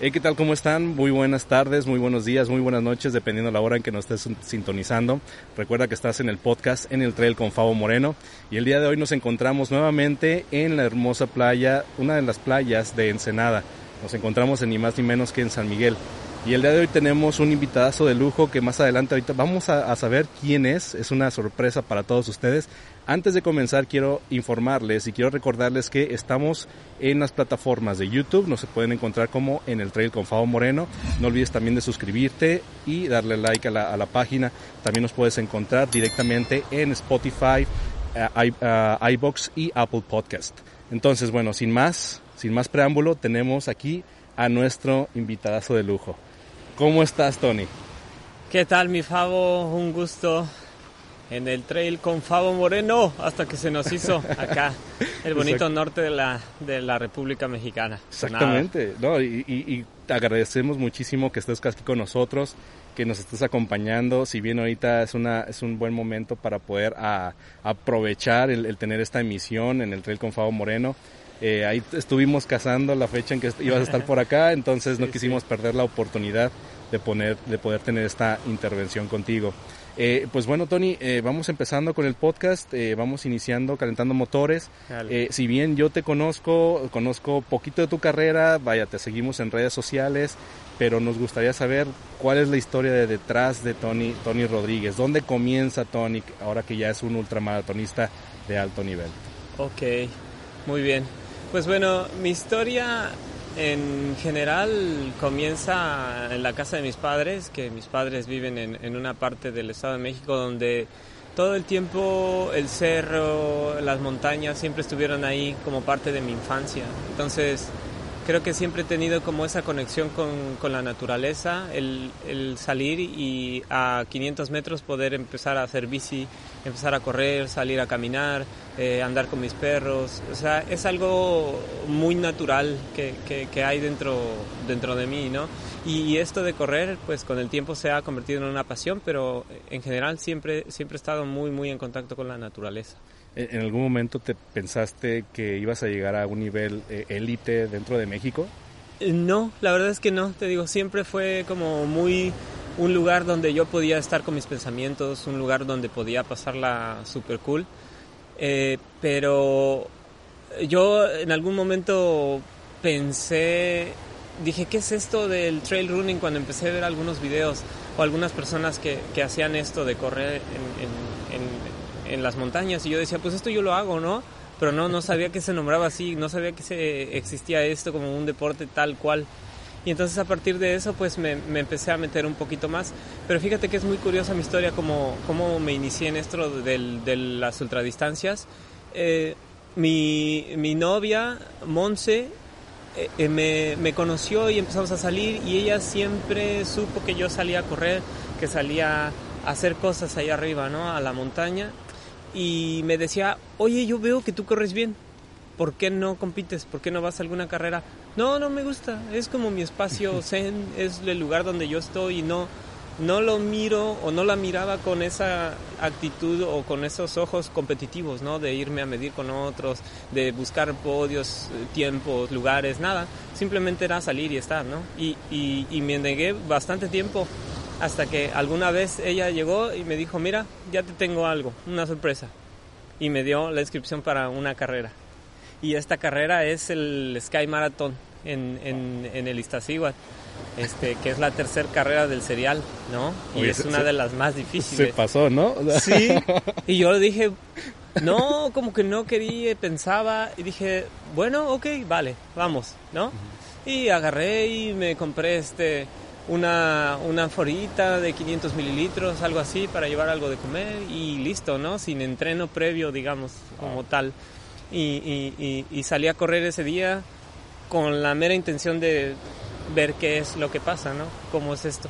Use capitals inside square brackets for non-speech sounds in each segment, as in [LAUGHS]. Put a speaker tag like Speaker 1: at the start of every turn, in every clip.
Speaker 1: ¿Qué tal? ¿Cómo están? Muy buenas tardes, muy buenos días, muy buenas noches, dependiendo de la hora en que nos estés sintonizando. Recuerda que estás en el podcast En el Trail con Fabo Moreno y el día de hoy nos encontramos nuevamente en la hermosa playa, una de las playas de Ensenada. Nos encontramos en ni más ni menos que en San Miguel. Y el día de hoy tenemos un invitadazo de lujo que más adelante ahorita vamos a, saber quién es. Es una sorpresa para todos ustedes. Antes de comenzar quiero informarles y quiero recordarles que estamos en las plataformas de YouTube. Nos pueden encontrar como en el Trail con Fabo Moreno. No olvides también de suscribirte y darle like a la, a la página. También nos puedes encontrar directamente en Spotify, uh, iBox y Apple Podcast. Entonces, bueno, sin más, sin más preámbulo, tenemos aquí a nuestro invitadazo de lujo. ¿Cómo estás, Tony?
Speaker 2: ¿Qué tal, mi Fabo? Un gusto en el trail con Fabo Moreno hasta que se nos hizo acá [LAUGHS] el bonito norte de la, de la República Mexicana.
Speaker 1: Exactamente, no, y, te agradecemos muchísimo que estés aquí con nosotros, que nos estés acompañando, si bien ahorita es, una, es un buen momento para poder aprovechar el, el, tener esta emisión en el trail con Fabo Moreno. Eh, ahí estuvimos cazando la fecha en que ibas a estar por acá, entonces no quisimos perder la oportunidad de, poner, de poder tener esta intervención contigo. Eh, pues bueno, Tony, eh, vamos empezando con el podcast, vamos iniciando, calentando motores. si bien yo te conozco, conozco poquito de tu carrera, vaya, te seguimos en redes sociales, pero nos gustaría saber cuál es la historia de detrás de Tony, Tony Rodríguez. ¿Dónde comienza Tony ahora que ya es un ultramaratonista de alto nivel?
Speaker 2: Ok, muy bien. Pues bueno, mi historia en general comienza en la casa de mis padres, que mis padres viven en, una parte del Estado de México donde todo el tiempo el cerro, las montañas siempre estuvieron ahí como parte de mi infancia. Entonces creo que siempre he tenido como esa conexión con, la naturaleza, el, salir y a 500 metros poder empezar a hacer bici, empezar a correr, salir a caminar, eh, andar con mis perros. O sea, es algo muy natural que, que, hay dentro, dentro de mí, ¿no? Y, esto de correr, pues con el tiempo se ha convertido en una pasión, pero en general siempre, siempre he estado muy, muy en contacto con la naturaleza.
Speaker 1: ¿En algún momento te pensaste que ibas a llegar a un nivel eh, élite dentro de México?
Speaker 2: Eh, no, la verdad es que no, te digo, siempre fue como muy un lugar donde yo podía estar con mis pensamientos, un lugar donde podía pasarla super cool. Eh, pero yo en algún momento pensé, dije, ¿qué es esto del trail running? Cuando empecé a ver algunos videos o algunas personas que, que hacían esto de correr en, en en las montañas y yo decía, pues esto yo lo hago, ¿no? Pero no, no sabía que se nombraba así, no sabía que se, existía esto como un deporte tal cual. Y entonces a partir de eso pues me, empecé a meter un poquito más. Pero fíjate que es muy curiosa mi historia, como, cómo me inicié en esto de las ultradistancias. Eh, mi, mi, novia, Monse, eh, eh, me, me, conoció y empezamos a salir y ella siempre supo que yo salía a correr, que salía a hacer cosas ahí arriba, ¿no? A la montaña y me decía, oye, yo veo que tú corres bien, ¿por qué no compites? ¿Por qué no vas a alguna carrera? No, no me gusta, es como mi espacio [LAUGHS] zen, es el lugar donde yo estoy y no, no lo miro o no la miraba con esa actitud o con esos ojos competitivos, ¿no? De irme a medir con otros, de buscar podios, tiempos, lugares, nada. Simplemente era salir y estar, ¿no? Y, y, y me negué bastante tiempo hasta que alguna vez ella llegó y me dijo, mira, ya te tengo algo, una sorpresa. Y me dio la inscripción para una carrera. Y esta carrera es el Sky Marathon en, en, el Iztaccíhuatl, este, que es la tercera carrera del serial, ¿no? Y es una de las más difíciles.
Speaker 1: Se pasó, ¿no?
Speaker 2: Sí, [LAUGHS] y yo le dije, no, como que no quería, pensaba, y dije, bueno, ok, vale, vamos, ¿no? Y agarré y me compré este una, una forita de 500 mililitros, algo así, para llevar algo de comer y listo, ¿no? Sin entreno previo, digamos, como tal. Y, y, salí a correr ese día con la mera intención de ver qué es lo que pasa, ¿no? ¿Cómo es esto?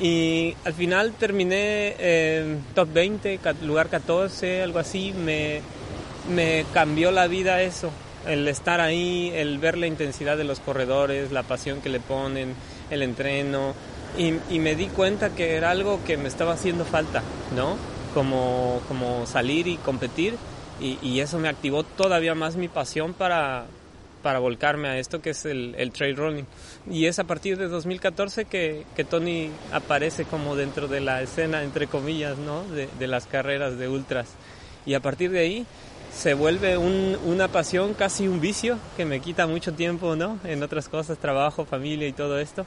Speaker 2: Y al final terminé en top 20, lugar 14, algo así. Me, me cambió la vida eso. El estar ahí, el ver la intensidad de los corredores, la pasión que le ponen, el entreno y, me di cuenta que era algo que me estaba haciendo falta, ¿no? Como, como salir y competir y, eso me activó todavía más mi pasión para, para volcarme a esto que es el, trail running. Y es a partir de 2014 que, que, Tony aparece como dentro de la escena, entre comillas, ¿no? de, de las carreras de ultras. Y a partir de ahí se vuelve un, una pasión, casi un vicio, que me quita mucho tiempo, ¿no? En otras cosas, trabajo, familia y todo esto.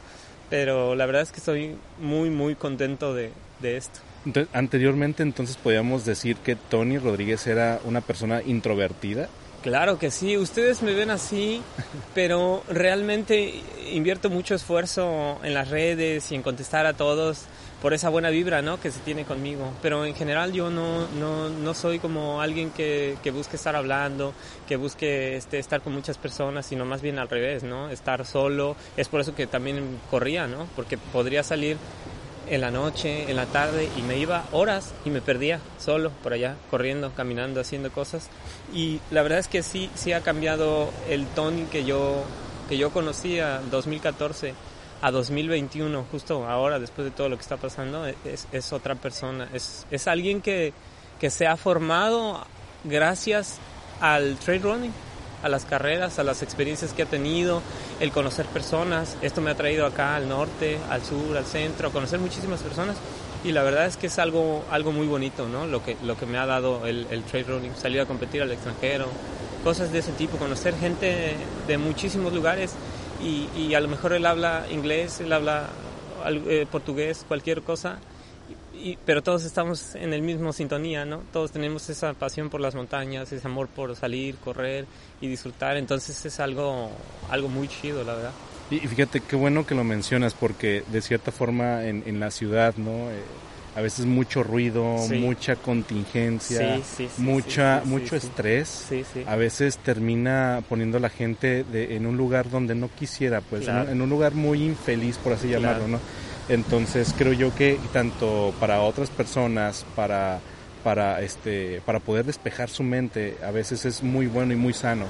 Speaker 2: Pero la verdad es que estoy muy, muy contento de, de esto.
Speaker 1: Entonces, anteriormente, entonces, podíamos decir que Tony Rodríguez era una persona introvertida.
Speaker 2: Claro que sí, ustedes me ven así, [LAUGHS] pero realmente invierto mucho esfuerzo en las redes y en contestar a todos por esa buena vibra ¿no? que se tiene conmigo. Pero en general yo no, no, no soy como alguien que, que, busque estar hablando, que busque este, estar con muchas personas, sino más bien al revés, ¿no? Estar solo. Es por eso que también corría, ¿no? Porque podría salir en la noche, en la tarde y me iba horas y me perdía solo por allá, corriendo, caminando, haciendo cosas. Y la verdad es que sí, sí ha cambiado el Tony que yo, que yo conocía en 2014 a 2021, justo ahora, después de todo lo que está pasando, es, es otra persona. Es, es alguien que, que se ha formado gracias al trail running, a las carreras, a las experiencias que ha tenido, el conocer personas. Esto me ha traído acá al norte, al sur, al centro, a conocer muchísimas personas. Y la verdad es que es algo, algo muy bonito, ¿no? Lo que, lo que me ha dado el, el trail running, salir a competir al extranjero, cosas de ese tipo, conocer gente de muchísimos lugares y, y, a lo mejor él habla inglés, él habla eh, portugués, cualquier cosa, y, pero todos estamos en el mismo sintonía, ¿no? Todos tenemos esa pasión por las montañas, ese amor por salir, correr y disfrutar, entonces es algo, algo muy chido, la verdad.
Speaker 1: Y fíjate qué bueno que lo mencionas, porque de cierta forma en, en la ciudad, ¿no? Eh, a veces mucho ruido, sí. mucha contingencia,
Speaker 2: sí, sí,
Speaker 1: mucha, mucho estrés. A veces termina poniendo a la gente de, en un lugar donde no quisiera, pues,
Speaker 2: claro.
Speaker 1: en, en, un lugar muy infeliz, por así
Speaker 2: claro.
Speaker 1: llamarlo, ¿no? Entonces creo yo que tanto para otras personas, para para este para poder despejar su mente a veces es muy bueno y muy sano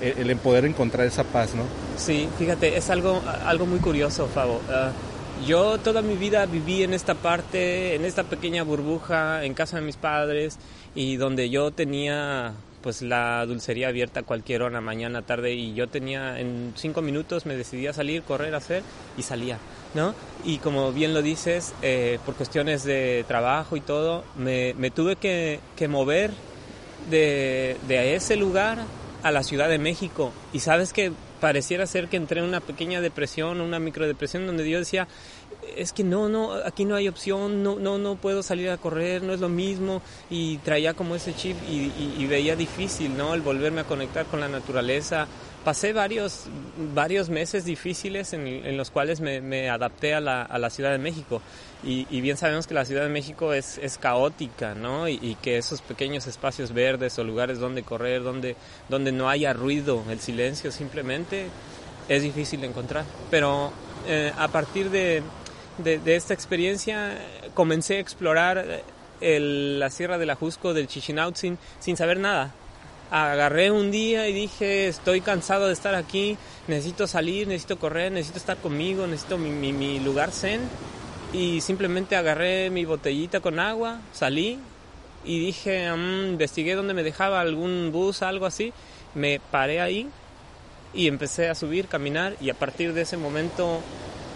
Speaker 1: el, el poder encontrar esa paz no
Speaker 2: sí fíjate es algo algo muy curioso Fabo uh, yo toda mi vida viví en esta parte, en esta pequeña burbuja, en casa de mis padres y donde yo tenía pues la dulcería abierta a cualquier hora, mañana, tarde y yo tenía en cinco minutos me decidía salir, correr, hacer y salía, ¿no? Y como bien lo dices, eh, por cuestiones de trabajo y todo, me, tuve que, que mover de, de ese lugar a la Ciudad de México y sabes que pareciera ser que entré en una pequeña depresión, una microdepresión donde yo decía, es que no, no, aquí no hay opción, no, no, no puedo salir a correr, no es lo mismo y traía como ese chip y, y, y veía difícil, ¿no? El volverme a conectar con la naturaleza. Pasé varios, varios meses difíciles en, los cuales me, adapté a la, Ciudad de México y, bien sabemos que la Ciudad de México es, caótica, ¿no? Y, que esos pequeños espacios verdes o lugares donde correr, donde, donde no haya ruido, el silencio simplemente es difícil de encontrar. Pero eh, a partir de, esta experiencia comencé a explorar el, la Sierra del Ajusco, del Chichinautzin, sin saber nada. Agarré un día y dije, estoy cansado de estar aquí, necesito salir, necesito correr, necesito estar conmigo, necesito mi, mi, mi lugar zen. Y simplemente agarré mi botellita con agua, salí y dije, um, investigué dónde me dejaba algún bus, algo así. Me paré ahí y empecé a subir, caminar y a partir de ese momento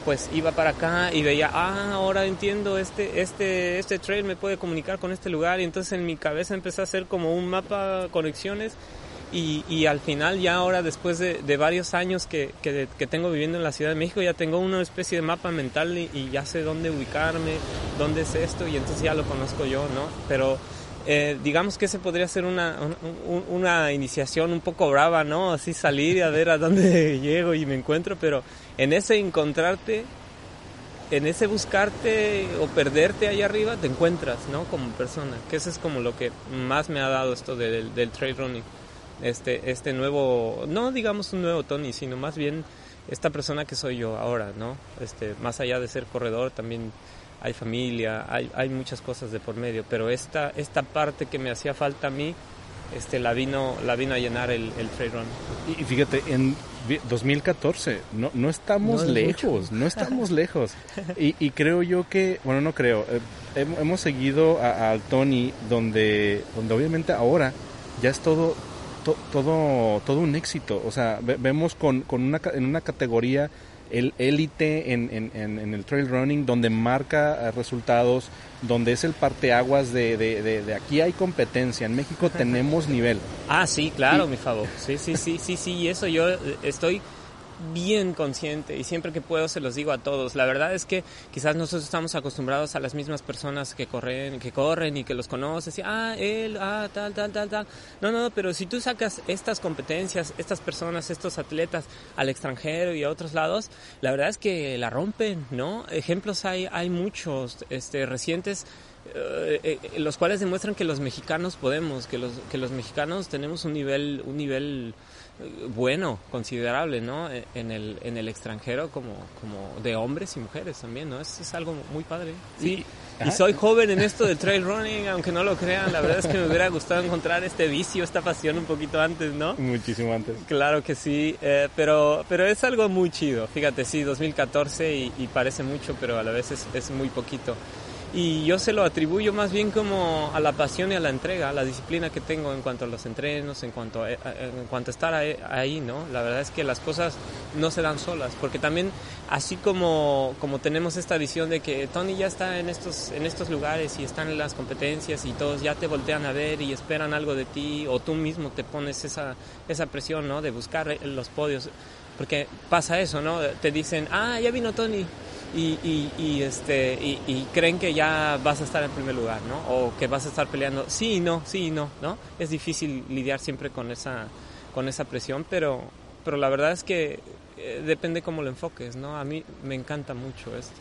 Speaker 2: pues iba para acá y veía, ah, ahora entiendo, este, este, este trail me puede comunicar con este lugar y entonces en mi cabeza empecé a hacer como un mapa, conexiones y, y al final ya ahora después de, de varios años que, que, tengo viviendo en la Ciudad de México ya tengo una especie de mapa mental y, ya sé dónde ubicarme, dónde es esto y entonces ya lo conozco yo, ¿no? Pero eh, digamos que ese podría ser una, una, iniciación un poco brava, ¿no? Así salir a ver a dónde [LAUGHS] llego y me encuentro, pero en ese encontrarte, en ese buscarte o perderte ahí arriba, te encuentras, ¿no? Como persona, que eso es como lo que más me ha dado esto del, del trail running. Este, este nuevo, no digamos un nuevo Tony, sino más bien esta persona que soy yo ahora, ¿no? Este, más allá de ser corredor, también hay familia, hay, hay muchas cosas de por medio, pero esta, esta parte que me hacía falta a mí, este, la vino, la vino a llenar el, el trail run.
Speaker 1: Y fíjate, en 2014, no, no estamos no lejos, mucho. no estamos [LAUGHS] lejos. Y, y, creo yo que, bueno, no creo, eh, hemos seguido al Tony donde, donde obviamente ahora ya es todo todo, todo un éxito. O sea, vemos con, con una, en una categoría el élite en, en, en, el trail running, donde marca eh, resultados, donde es el parteaguas de, de, de, de aquí hay competencia. En México tenemos nivel.
Speaker 2: Ah, sí, claro, mi favor. Sí, sí, sí, sí, sí, y eso yo estoy bien consciente y siempre que puedo se los digo a todos. La verdad es que quizás nosotros estamos acostumbrados a las mismas personas que corren, que corren y que los conoces y ah, él, ah, tal, tal, tal, tal. No, no, pero si tú sacas estas competencias, estas personas, estos atletas al extranjero y a otros lados, la verdad es que la rompen, ¿no? Ejemplos hay, hay muchos, este, recientes. Eh, eh, los cuales demuestran que los mexicanos podemos, que los, que los mexicanos tenemos un nivel, un nivel bueno, considerable, ¿no? E, en el, en el extranjero como, como de hombres y mujeres también, ¿no? Es, es algo muy padre. Sí. Y soy joven en esto del trail running, aunque no lo crean, la verdad es que me hubiera gustado encontrar este vicio, esta pasión un poquito antes, ¿no?
Speaker 1: Muchísimo antes.
Speaker 2: Claro que sí, eh, pero, pero es algo muy chido. Fíjate, sí, 2014 y, y parece mucho, pero a la vez es, es muy poquito y yo se lo atribuyo más bien como a la pasión y a la entrega, a la disciplina que tengo en cuanto a los entrenos, en cuanto a, en cuanto a estar ahí, ¿no? La verdad es que las cosas no se dan solas, porque también así como, como tenemos esta visión de que Tony ya está en estos, en estos lugares y están en las competencias y todos ya te voltean a ver y esperan algo de ti o tú mismo te pones esa, esa presión, ¿no? De buscar los podios, porque pasa eso, ¿no? Te dicen, ah, ya vino Tony y, y, este, y, creen que ya vas a estar en primer lugar, ¿no? O que vas a estar peleando. Sí y no, sí y no, ¿no? Es difícil lidiar siempre con esa, con esa presión, pero, pero la verdad es que eh, depende cómo lo enfoques, ¿no? A mí me encanta mucho esto.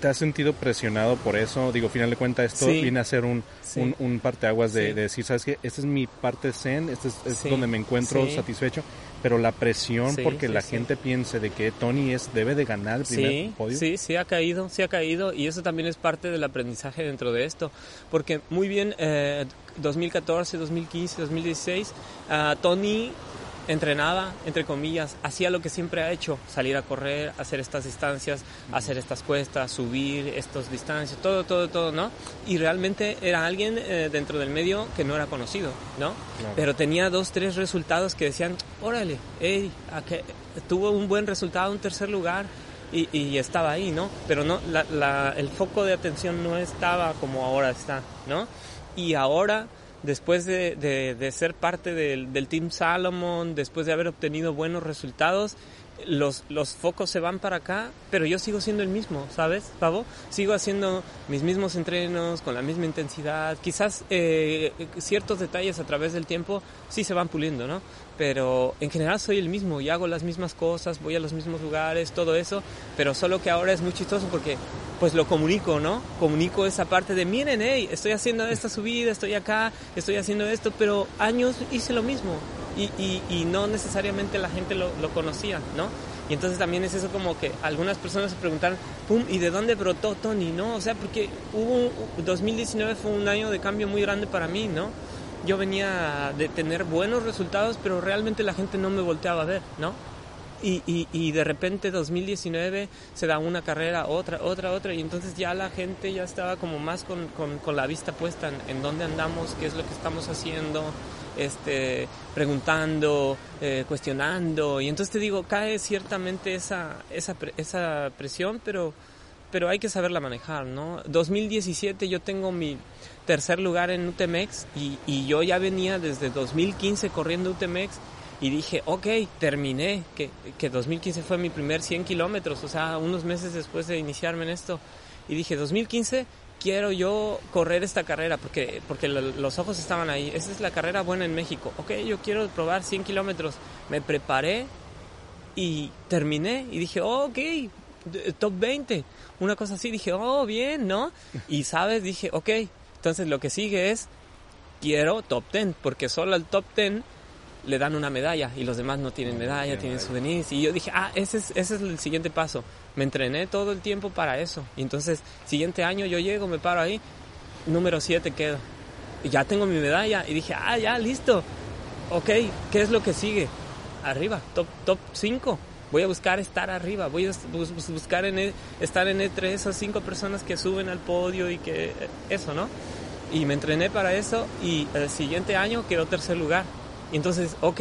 Speaker 1: ¿Te, has sentido presionado por eso? Digo, final de cuentas, esto viene a ser un, un, un parteaguas de, de, decir, ¿sabes qué? Esta es mi parte zen, este es, donde me encuentro satisfecho pero la presión porque la gente piense de que Tony es debe de ganar el primer podio.
Speaker 2: Sí, sí ha caído, sí ha caído y eso también es parte del aprendizaje dentro de esto, porque muy bien eh, 2014, 2015, 2016 Tony entrenaba, entre comillas, hacía lo que siempre ha hecho, salir a correr, hacer estas distancias, hacer estas cuestas, subir estas distancias, todo, todo, todo, ¿no? Y realmente era alguien eh, dentro del medio que no era conocido, ¿no? Pero tenía dos, tres resultados que decían, órale, hey, tuvo un buen resultado, un tercer lugar, y, y, estaba ahí, ¿no? Pero no, la, la, el foco de atención no estaba como ahora está, ¿no? Y ahora después de, de, ser parte del, del, Team Salomon, después de haber obtenido buenos resultados, los, los focos se van para acá, pero yo sigo siendo el mismo, ¿sabes, Pavo? Sigo haciendo mis mismos entrenos con la misma intensidad. Quizás eh, ciertos detalles a través del tiempo sí se van puliendo, ¿no? Pero en general soy el mismo y hago las mismas cosas, voy a los mismos lugares, todo eso, pero solo que ahora es muy chistoso porque pues lo comunico, ¿no? Comunico esa parte de, miren, hey, estoy haciendo esta subida, estoy acá, estoy haciendo esto, pero años hice lo mismo y, y, y no necesariamente la gente lo, lo, conocía, ¿no? Y entonces también es eso como que algunas personas se preguntan, pum, ¿y de dónde brotó Tony, no? O sea, porque hubo, 2019 fue un año de cambio muy grande para mí, ¿no? Yo venía de tener buenos resultados, pero realmente la gente no me volteaba a ver, ¿no? Y, y, de repente 2019 se da una carrera, otra, otra, otra, y entonces ya la gente ya estaba como más con, con, con la vista puesta en, en, dónde andamos, qué es lo que estamos haciendo, este, preguntando, eh, cuestionando. Y entonces te digo, cae ciertamente esa, esa, esa presión, pero, pero hay que saberla manejar, ¿no? 2017 yo tengo mi tercer lugar en UTMX y, y yo ya venía desde 2015 corriendo UTMX y dije, ok, terminé, que, que 2015 fue mi primer 100 kilómetros, o sea, unos meses después de iniciarme en esto. Y dije, 2015 quiero yo correr esta carrera porque, porque los ojos estaban ahí. Esa es la carrera buena en México. Ok, yo quiero probar 100 kilómetros. Me preparé y terminé y dije, oh, ok, top 20. Una cosa así, dije, oh, bien, ¿no? Y sabes, dije, ok, entonces lo que sigue es, quiero top 10, porque solo al top 10 le dan una medalla y los demás no tienen medalla, tienen souvenirs. Y yo dije, ah, ese es, ese es el siguiente paso. Me entrené todo el tiempo para eso. Y entonces, siguiente año yo llego, me paro ahí, número 7 quedo. Y ya tengo mi medalla. Y dije, ah, ya, listo. Ok, ¿qué es lo que sigue? Arriba, top, top 5. Voy a buscar estar arriba, voy a buscar en e, estar en entre esas cinco personas que suben al podio y que eso, ¿no? Y me entrené para eso y el siguiente año quedó tercer lugar Y entonces, ok,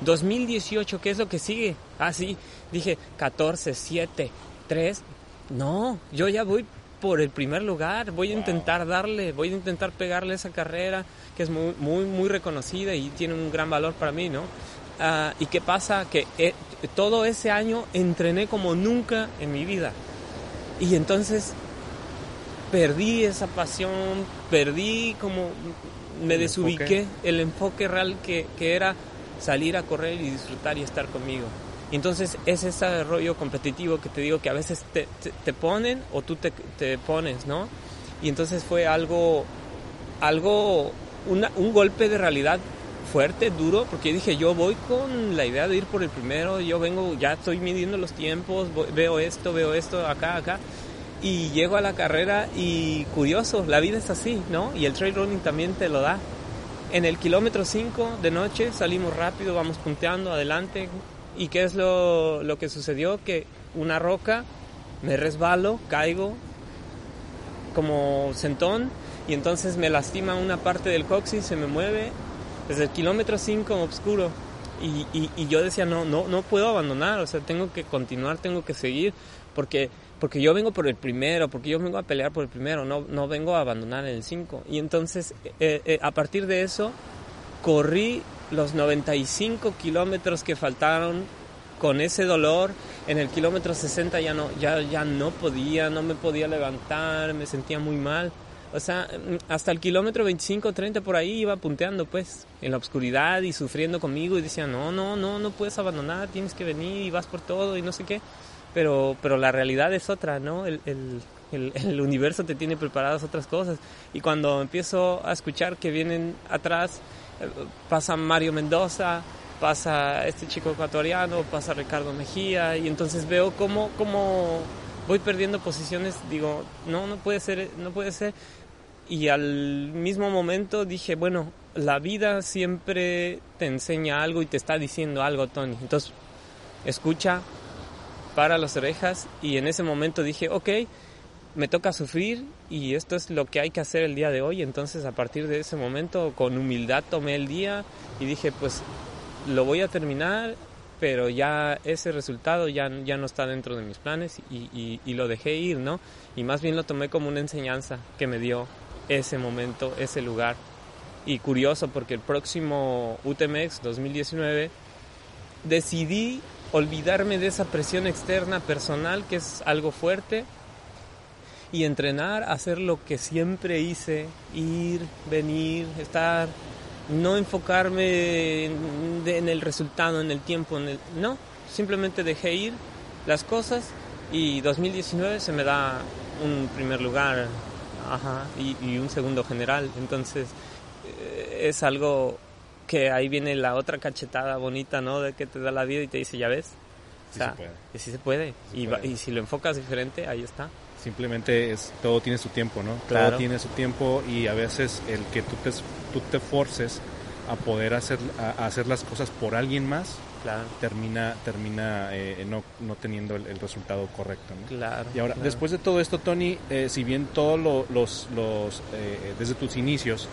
Speaker 2: 2018, ¿qué es lo que sigue? Ah, sí, dije 14, 7, 3. No, yo ya voy por el primer lugar, voy a intentar darle, voy a intentar pegarle esa carrera que es muy, muy, muy reconocida y tiene un gran valor para mí, ¿no? Ah, ¿Y qué pasa? Que eh, todo ese año entrené como nunca en mi vida. Y entonces perdí esa pasión, perdí como me desubiqué el enfoque real que, que, era salir a correr y disfrutar y estar conmigo. Y entonces es ese rollo competitivo que te digo que a veces te, te, ponen o tú te, te, pones, ¿no? Y entonces fue algo, algo, una, un golpe de realidad fuerte, duro, porque dije, yo voy con la idea de ir por el primero, yo vengo, ya estoy midiendo los tiempos, veo esto, veo esto, acá, acá, y llego a la carrera y curioso, la vida es así, ¿no? Y el trail running también te lo da. En el kilómetro 5 de noche salimos rápido, vamos punteando adelante. ¿Y qué es lo, lo que sucedió? Que una roca, me resbalo, caigo como sentón y entonces me lastima una parte del coxis, se me mueve desde el kilómetro 5 oscuro. Y, y, y, yo decía, no, no, no puedo abandonar, o sea, tengo que continuar, tengo que seguir, porque porque yo vengo por el primero, porque yo vengo a pelear por el primero, no, no vengo a abandonar el 5. Y entonces, eh, eh, a partir de eso, corrí los 95 kilómetros que faltaron con ese dolor. En el kilómetro 60 ya no, ya, ya no podía, no me podía levantar, me sentía muy mal. O sea, hasta el kilómetro 25, 30 por ahí iba punteando, pues, en la oscuridad y sufriendo conmigo y decía, no, no, no, no puedes abandonar, tienes que venir y vas por todo y no sé qué pero, pero la realidad es otra, ¿no? El, el, [LAUGHS] el, universo te tiene preparadas otras cosas. Y cuando empiezo a escuchar que vienen atrás, eh, pasa Mario Mendoza, pasa este chico ecuatoriano, pasa Ricardo Mejía, y entonces veo cómo, cómo voy perdiendo posiciones, digo, no, no puede ser, no puede ser. Y al mismo momento dije, bueno, la vida siempre te enseña algo y te está diciendo algo, Tony. Entonces, escucha, para las orejas y en ese momento dije, ok, me toca sufrir y esto es lo que hay que hacer el día de hoy. Entonces a partir de ese momento con humildad tomé el día y dije, pues lo voy a terminar, pero ya ese resultado ya, ya no está dentro de mis planes y, y lo dejé ir, ¿no? Y más bien lo tomé como una enseñanza que me dio ese momento, ese lugar. Y curioso porque el próximo UTMX 2019 decidí olvidarme de esa presión externa personal que es algo fuerte y entrenar, hacer lo que siempre hice, ir, venir, estar, no enfocarme en, el resultado, en el tiempo, en el, no, simplemente dejé ir las cosas y 2019 se me da un primer lugar ajá, y, y un segundo general, entonces eh, es algo que ahí viene la otra cachetada bonita, ¿no? De que te da la vida y te dice, ya ves. O sea, sí se puede. y, y si lo enfocas diferente, ahí está.
Speaker 1: Simplemente es todo tiene su tiempo, ¿no? Claro. Todo tiene su tiempo y a veces el que tú te, tú te forces a poder hacer, a hacer las cosas por alguien más, claro. termina, termina eh, no, no, teniendo el, resultado correcto. ¿no?
Speaker 2: Claro.
Speaker 1: Y ahora, después de todo esto, Tony, eh, si bien todos lo, los, los eh, desde tus inicios,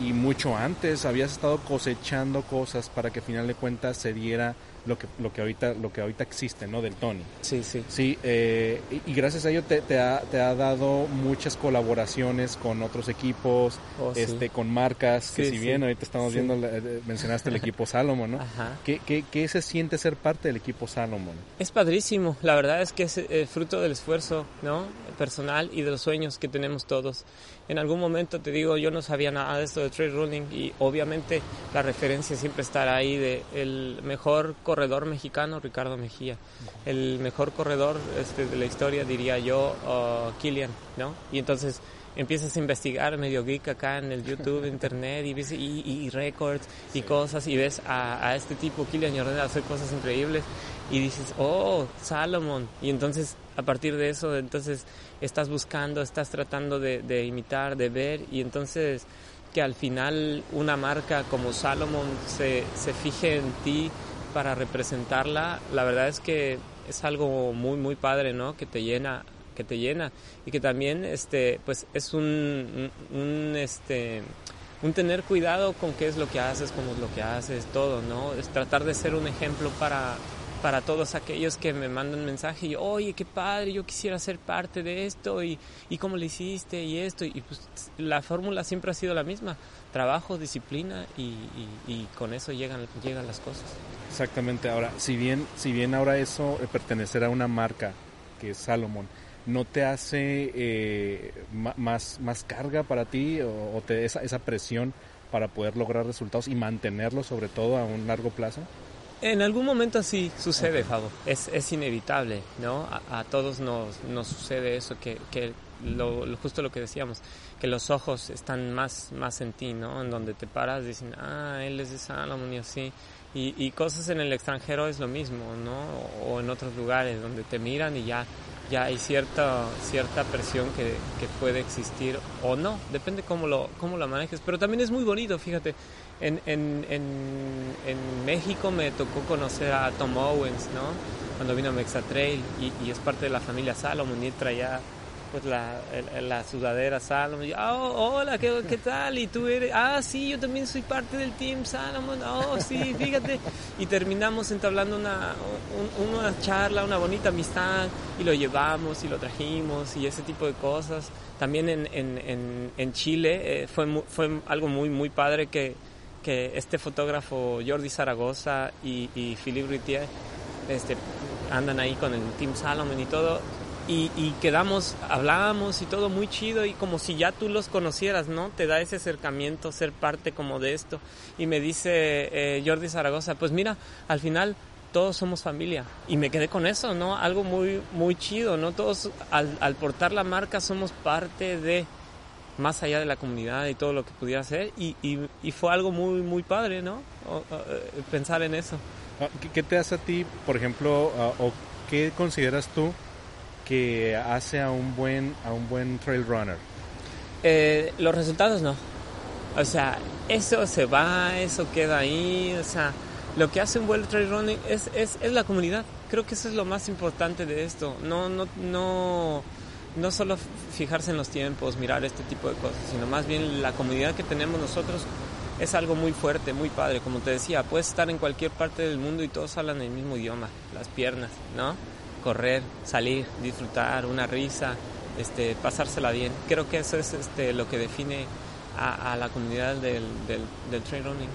Speaker 1: y mucho antes habías estado cosechando cosas para que al final de cuentas se diera lo que lo que ahorita lo que ahorita existe no del Tony.
Speaker 2: Sí sí.
Speaker 1: Sí eh, y, gracias a ello te, te, ha, te, ha, dado muchas colaboraciones con otros equipos oh, este con marcas que si bien ahorita estamos viendo eh, mencionaste el equipo Salomon no Ajá. ¿Qué, qué, qué, se siente ser parte del equipo Salomon
Speaker 2: es padrísimo. La verdad es que es eh, fruto del esfuerzo no personal y de los sueños que tenemos todos en algún momento te digo, yo no sabía nada de esto de trail running y obviamente la referencia siempre estará ahí de el mejor corredor mexicano, Ricardo Mejía. El mejor corredor este, de la historia, diría yo, uh, Kilian, ¿no? Y entonces empiezas a investigar medio geek acá en el YouTube, [LAUGHS] internet y ves y, y, records y cosas y ves a, a este tipo, Kilian Jordan, hacer cosas increíbles y dices, oh, Salomón. Y entonces, a partir de eso, entonces estás buscando, estás tratando de, imitar, de ver, y entonces que al final una marca como Salomón se, se fije en ti para representarla, la verdad es que es algo muy, muy padre, ¿no? Que te llena que te llena y que también este pues es un, un este un tener cuidado con qué es lo que haces, cómo es lo que haces, todo, ¿no? Es tratar de ser un ejemplo para, para todos aquellos que me mandan mensaje y, oye, qué padre, yo quisiera ser parte de esto y, y cómo lo hiciste y esto. Y pues la fórmula siempre ha sido la misma, trabajo, disciplina y, y, con eso llegan, llegan las cosas.
Speaker 1: Exactamente, ahora, si bien, si bien ahora eso, eh, pertenecer a una marca que es Salomon, ¿no te hace eh, más, más carga para ti o, te, esa, esa presión para poder lograr resultados y mantenerlos sobre todo a un largo plazo?
Speaker 2: En algún momento sí sucede, Fabo. Es, es inevitable, ¿no? A, todos nos, nos, sucede eso, que, que lo, justo lo que decíamos, que los ojos están más, más en ti, ¿no? En donde te paras, dicen, ah, él es de Salomón y así. Y, y cosas en el extranjero es lo mismo, ¿no? O en otros lugares donde te miran y ya, ya hay cierta, cierta presión que, que puede existir o no, depende cómo lo, cómo lo manejes. Pero también es muy bonito, fíjate en, en, en, en, México me tocó conocer a Tom Owens, ¿no? Cuando vino a Mexatrail y, y es parte de la familia Salomon y traía pues la, la sudadera Salomon. Y, oh, hola, ¿qué, ¿qué, tal? Y tú eres, ah, sí, yo también soy parte del team Salomon. Oh, sí, fíjate. [LAUGHS] Y terminamos entablando una, una charla, una bonita amistad y lo llevamos y lo trajimos y ese tipo de cosas. También en, en, en Chile eh, fue, fue algo muy, muy padre que que este fotógrafo Jordi Zaragoza y, y Philippe este, andan ahí con el Team Salomon y todo. Y, quedamos, hablábamos y todo muy chido y como si ya tú los conocieras, ¿no? Te da ese acercamiento, ser parte como de esto. Y me dice eh, Jordi Zaragoza, pues mira, al final todos somos familia. Y me quedé con eso, ¿no? Algo muy, muy chido, ¿no? Todos al, al portar la marca somos parte de más allá de la comunidad y todo lo que pudiera hacer y, y, fue algo muy muy padre, ¿no? Eh, pensar en eso.
Speaker 1: Ah, ¿Qué te hace a ti, por ejemplo, ah, o qué consideras tú que hace a un buen a un buen trail runner?
Speaker 2: Eh, los resultados no. O sea, eso se va, eso queda ahí, o sea, lo que hace un buen trail running es, es, es la comunidad. Creo que eso es lo más importante de esto. No, no, no no solo fijarse en los tiempos, mirar este tipo de cosas, sino más bien la comunidad que tenemos nosotros es algo muy fuerte, muy padre. Como te decía, puedes estar en cualquier parte del mundo y todos hablan el mismo idioma, las piernas, ¿no? Correr, salir, disfrutar, una risa, este, pasársela bien. Creo que eso es este, lo que define a, la comunidad del, del, del trail running.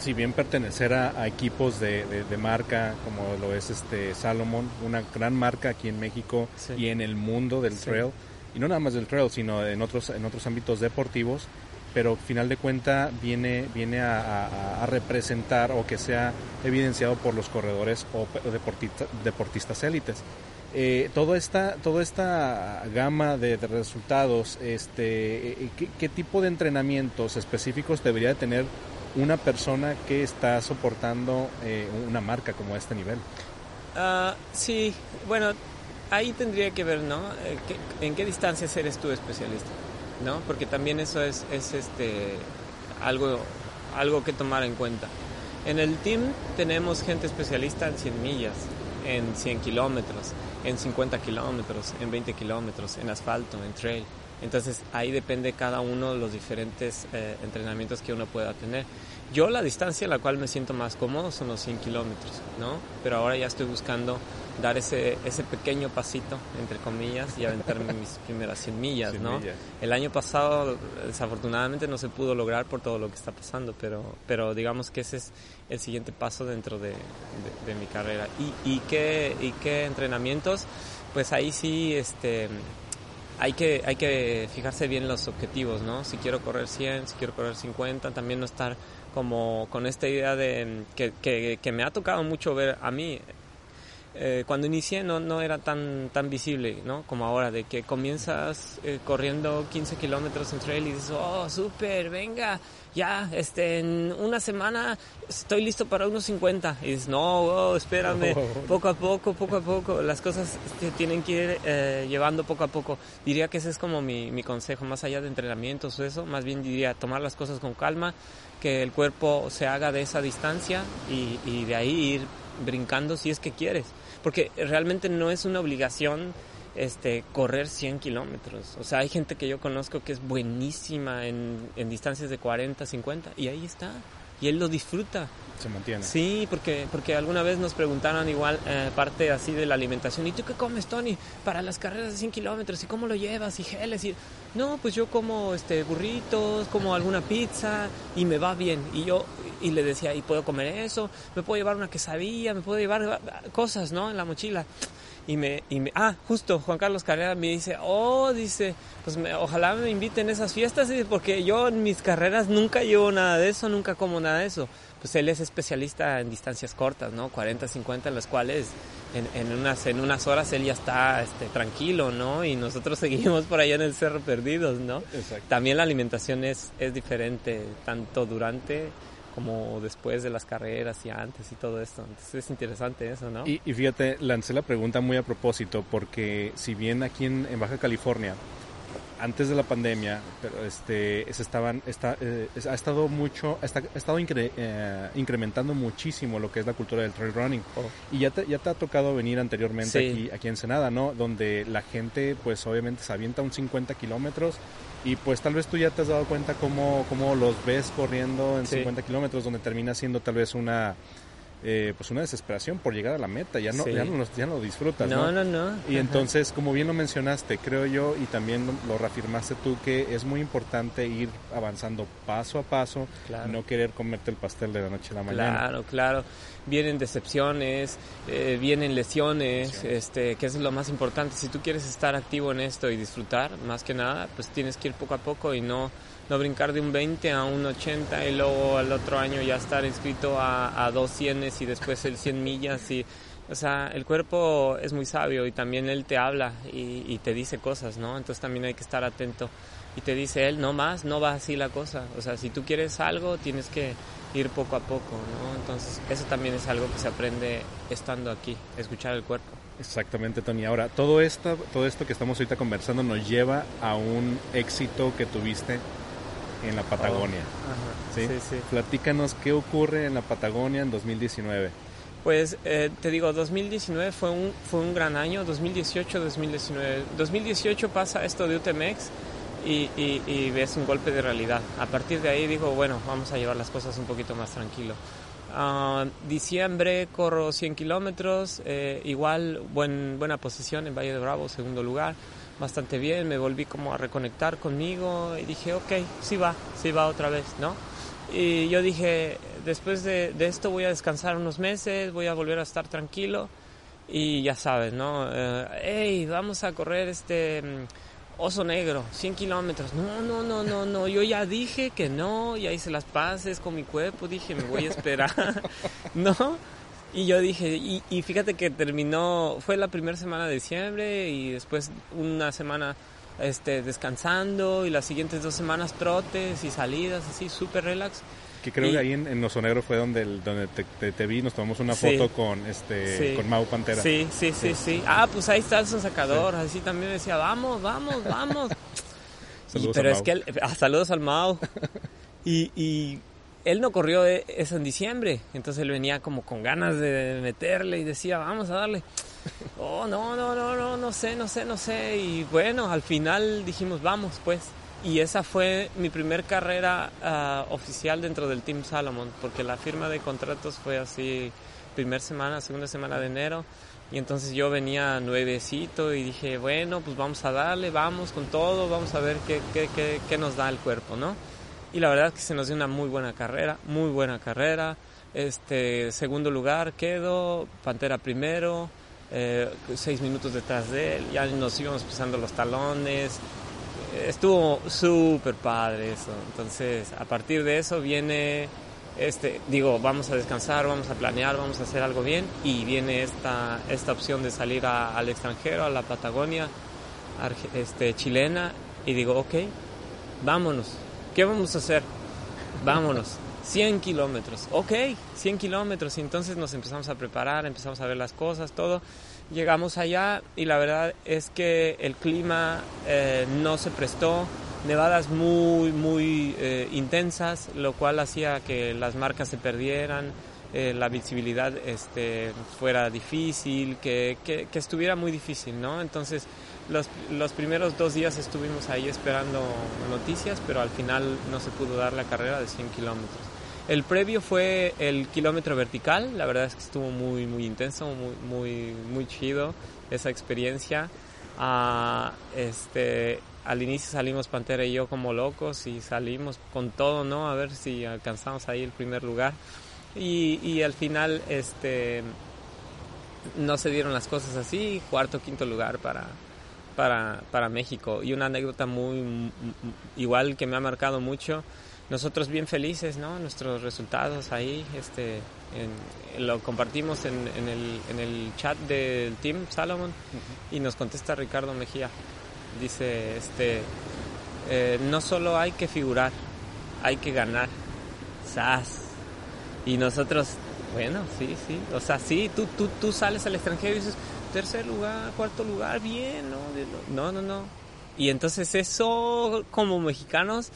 Speaker 1: Si bien pertenecer a, equipos de, marca como lo es este Salomon, una gran marca aquí en México y en el mundo del trail, y no nada más del trail, sino en otros, en otros ámbitos deportivos, pero final de cuenta viene, viene a, representar o que sea evidenciado por los corredores o deportistas élites. Eh, toda esta toda esta gama de, resultados este eh, ¿qué, ¿qué, tipo de entrenamientos específicos debería tener una persona que está soportando eh, una marca como este nivel?
Speaker 2: Uh, sí, bueno, ahí tendría que ver, ¿no? Eh, ¿En qué distancias eres tú especialista? ¿No? Porque también eso es, es este, algo, algo que tomar en cuenta. En el team tenemos gente especialista en 100 millas, en 100 kilómetros, en 50 kilómetros, en 20 kilómetros, en asfalto, en trail. Entonces ahí depende cada uno de los diferentes eh, entrenamientos que uno pueda tener. Yo la distancia en la cual me siento más cómodo son los 100 kilómetros, ¿no? Pero ahora ya estoy buscando dar ese, ese pequeño pasito, entre comillas, y aventarme [LAUGHS] mis primeras 100 millas, ¿no? El año pasado desafortunadamente no se pudo lograr por todo lo que está pasando, pero, pero digamos que ese es el siguiente paso dentro de, de, mi carrera. ¿Y, y, qué, ¿Y qué entrenamientos? Pues ahí sí, este hay que, hay que fijarse bien los objetivos, ¿no? Si quiero correr 100, si quiero correr 50, también no estar como con esta idea de que, que, que me ha tocado mucho ver a mí eh, cuando inicié no, no era tan, tan visible, ¿no? Como ahora, de que comienzas eh, corriendo 15 kilómetros en trail y dices, oh, súper, venga, ya, este, en una semana estoy listo para unos 50. Y dices, no, oh, espérame, poco a poco, poco a poco, las cosas tienen que ir eh, llevando poco a poco. Diría que ese es como mi, mi consejo, más allá de entrenamientos o eso, más bien diría tomar las cosas con calma, que el cuerpo se haga de esa distancia y, y de ahí ir brincando si es que quieres porque realmente no es una obligación este, correr 100 kilómetros. O sea, hay gente que yo conozco que es buenísima en, distancias de 40, 50 y ahí está. Y él lo disfruta.
Speaker 1: Se mantiene.
Speaker 2: Sí, porque, porque alguna vez nos preguntaron igual eh, parte así de la alimentación. ¿Y tú qué comes, Tony, para las carreras de 100 kilómetros? ¿Y cómo lo llevas? ¿Y geles? Y... No, pues yo como este, burritos, como alguna pizza y me va bien. Y yo y le decía, ¿y puedo comer eso? ¿Me puedo llevar una quesadilla? ¿Me puedo llevar cosas, no? En la mochila y me, y me, ah, justo Juan Carlos Carrera me dice, oh, dice, pues me, ojalá me inviten a esas fiestas, porque yo en mis carreras nunca llevo nada de eso, nunca como nada de eso. Pues él es especialista en distancias cortas, ¿no? 40, 50, en las cuales en, en, unas, en unas horas él ya está este, tranquilo, ¿no? Y nosotros [LAUGHS] seguimos por allá en el cerro perdidos, ¿no?
Speaker 1: Exacto.
Speaker 2: También la alimentación es, es diferente, tanto durante como después de las carreras y antes y todo esto. Entonces es interesante eso, ¿no?
Speaker 1: Y, y fíjate, lancé la pregunta muy a propósito porque si bien aquí en, en Baja California antes de la pandemia, pero este, se estaban, está, eh, ha estado mucho, está, ha estado incre, eh, incrementando muchísimo lo que es la cultura del trail running.
Speaker 2: Oh.
Speaker 1: Y ya te, ya te ha tocado venir anteriormente
Speaker 2: Sí.
Speaker 1: aquí, aquí en Senada, ¿no? Donde la gente, pues obviamente se avienta un 50 kilómetros y pues tal vez tú ya te has dado cuenta cómo, cómo los ves corriendo en
Speaker 2: Sí.
Speaker 1: 50 kilómetros, donde termina siendo tal vez una... eh, pues una desesperación por llegar a la meta, ya no,
Speaker 2: Sí.
Speaker 1: ya no, ya no lo disfrutas,
Speaker 2: No, no, no.
Speaker 1: y
Speaker 2: Ajá.
Speaker 1: entonces, como bien lo mencionaste, creo yo, y también lo, reafirmaste tú, que es muy importante ir avanzando paso a paso,
Speaker 2: Claro.
Speaker 1: no querer comerte el pastel de la noche a la mañana.
Speaker 2: Claro, claro. Vienen decepciones, eh, vienen lesiones,
Speaker 1: Lesiones.
Speaker 2: este, que es lo más importante. Si tú quieres estar activo en esto y disfrutar, más que nada, pues tienes que ir poco a poco y no, no brincar de un 20 a un 80 y luego al otro año ya estar inscrito a, a dos cienes y después el 100 millas y... O sea, el cuerpo es muy sabio y también él te habla y, te dice cosas, ¿no? Entonces también hay que estar atento. Y te dice él, no más, no va así la cosa. O sea, si tú quieres algo, tienes que ir poco a poco, ¿no? Entonces, eso también es algo que se aprende estando aquí, escuchar el cuerpo.
Speaker 1: Exactamente, Tony. Ahora, todo esto, todo esto que estamos ahorita conversando nos lleva a un éxito que tuviste en la Patagonia.
Speaker 2: Ajá,
Speaker 1: ¿sí?
Speaker 2: sí, sí.
Speaker 1: Platícanos qué ocurre en la Patagonia en 2019.
Speaker 2: Pues eh, te digo, 2019 fue un, fue un gran año, 2018-2019. 2018 pasa esto de UTMX y, y, y ves un golpe de realidad. A partir de ahí digo, bueno, vamos a llevar las cosas un poquito más tranquilo. Ah, diciembre corro 100 kilómetros, eh, igual buen, buena posición en Valle de Bravo, segundo lugar, bastante bien, me volví como a reconectar conmigo y dije, ok, sí va, sí va otra vez, ¿no? Y yo dije, después de, de esto voy a descansar unos meses, voy a volver a estar tranquilo y ya sabes, ¿no? Eh, hey, vamos a correr este mm, oso negro, 100 kilómetros. No, no, no, no, no, yo ya dije que no, ya hice las paces con mi cuerpo, dije, me voy a esperar, [LAUGHS] ¿no? Y yo dije, y, y fíjate que terminó, fue la primera semana de diciembre y después una semana este, descansando y las siguientes dos semanas trotes y salidas así, súper relax.
Speaker 1: Que creo
Speaker 2: Y-
Speaker 1: que ahí en, en Oso Negro fue donde, el- donde te, te- te vi, nos tomamos una
Speaker 2: Sí.
Speaker 1: foto con este
Speaker 2: Sí.
Speaker 1: con Mau Pantera.
Speaker 2: Sí, sí, sí, sí. Ah, pues ahí está el sacador. Así también decía, vamos, vamos, vamos. [LAUGHS] Y-
Speaker 1: Saludos
Speaker 2: pero
Speaker 1: a
Speaker 2: es
Speaker 1: Mau.
Speaker 2: que él, ah, saludos al Mau. [LAUGHS] Y, y él no corrió eso en diciembre. Entonces él venía como con ganas de meterle y decía, vamos a darle. [LAUGHS] Oh, no, no, no, no, no sé, no sé, no sé. Y bueno, al final dijimos, vamos, pues. Y esa fue mi primer carrera ah, oficial dentro del Team Salomon, porque la firma de contratos fue así, primer semana, segunda semana de enero. Y entonces yo venía nuevecito y dije, bueno, pues vamos a darle, vamos con todo, vamos a ver qué, qué, qué, qué nos da el cuerpo, ¿no? Y la verdad es que se nos dio una muy buena carrera, muy buena carrera. Este, segundo lugar quedó, Pantera primero, eh, seis minutos detrás de él, ya nos íbamos pisando los talones. Estuvo súper padre eso. Entonces, a partir de eso viene, este, digo, vamos a descansar, vamos a planear, vamos a hacer algo bien. Y viene esta, esta opción de salir a- al extranjero, a la Patagonia este, chilena. Y digo, ok, vámonos. ¿Qué vamos a hacer? Vámonos. 100 kilómetros. Ok, 100 kilómetros. Y entonces nos empezamos a preparar, empezamos a ver las cosas, todo. Llegamos allá y la verdad es que el clima eh, no se prestó. Nevadas muy, muy eh, intensas, lo cual hacía que las marcas se perdieran. eh, la visibilidad este, fuera difícil, que, que, que, estuviera muy difícil, ¿no? Entonces, los, los, primeros dos días estuvimos ahí esperando noticias, pero al final no se pudo dar la carrera de 100 kilómetros. El previo fue el kilómetro vertical, la verdad es que estuvo muy, muy intenso, muy, muy, muy chido esa experiencia. Ah, este, al inicio salimos Pantera y yo como locos y salimos con todo, ¿no? A ver si alcanzamos ahí el primer lugar. Y, y al final, este, no se dieron las cosas así, cuarto, quinto lugar para, para, para México. Y una anécdota muy, igual que me ha marcado mucho, nosotros bien felices, ¿no? Nuestros resultados ahí, este, lo compartimos en, en, el, en, el, chat del Team Salomon y nos contesta Ricardo Mejía. Dice, este, eh, no solo hay que figurar, hay que ganar. ¡Sas! Y nosotros, bueno, sí, sí, o sea, sí, tú, tú, tú sales al extranjero y dices, tercer lugar, cuarto lugar, bien, ¿no? No, no, no. Y entonces eso, como mexicanos,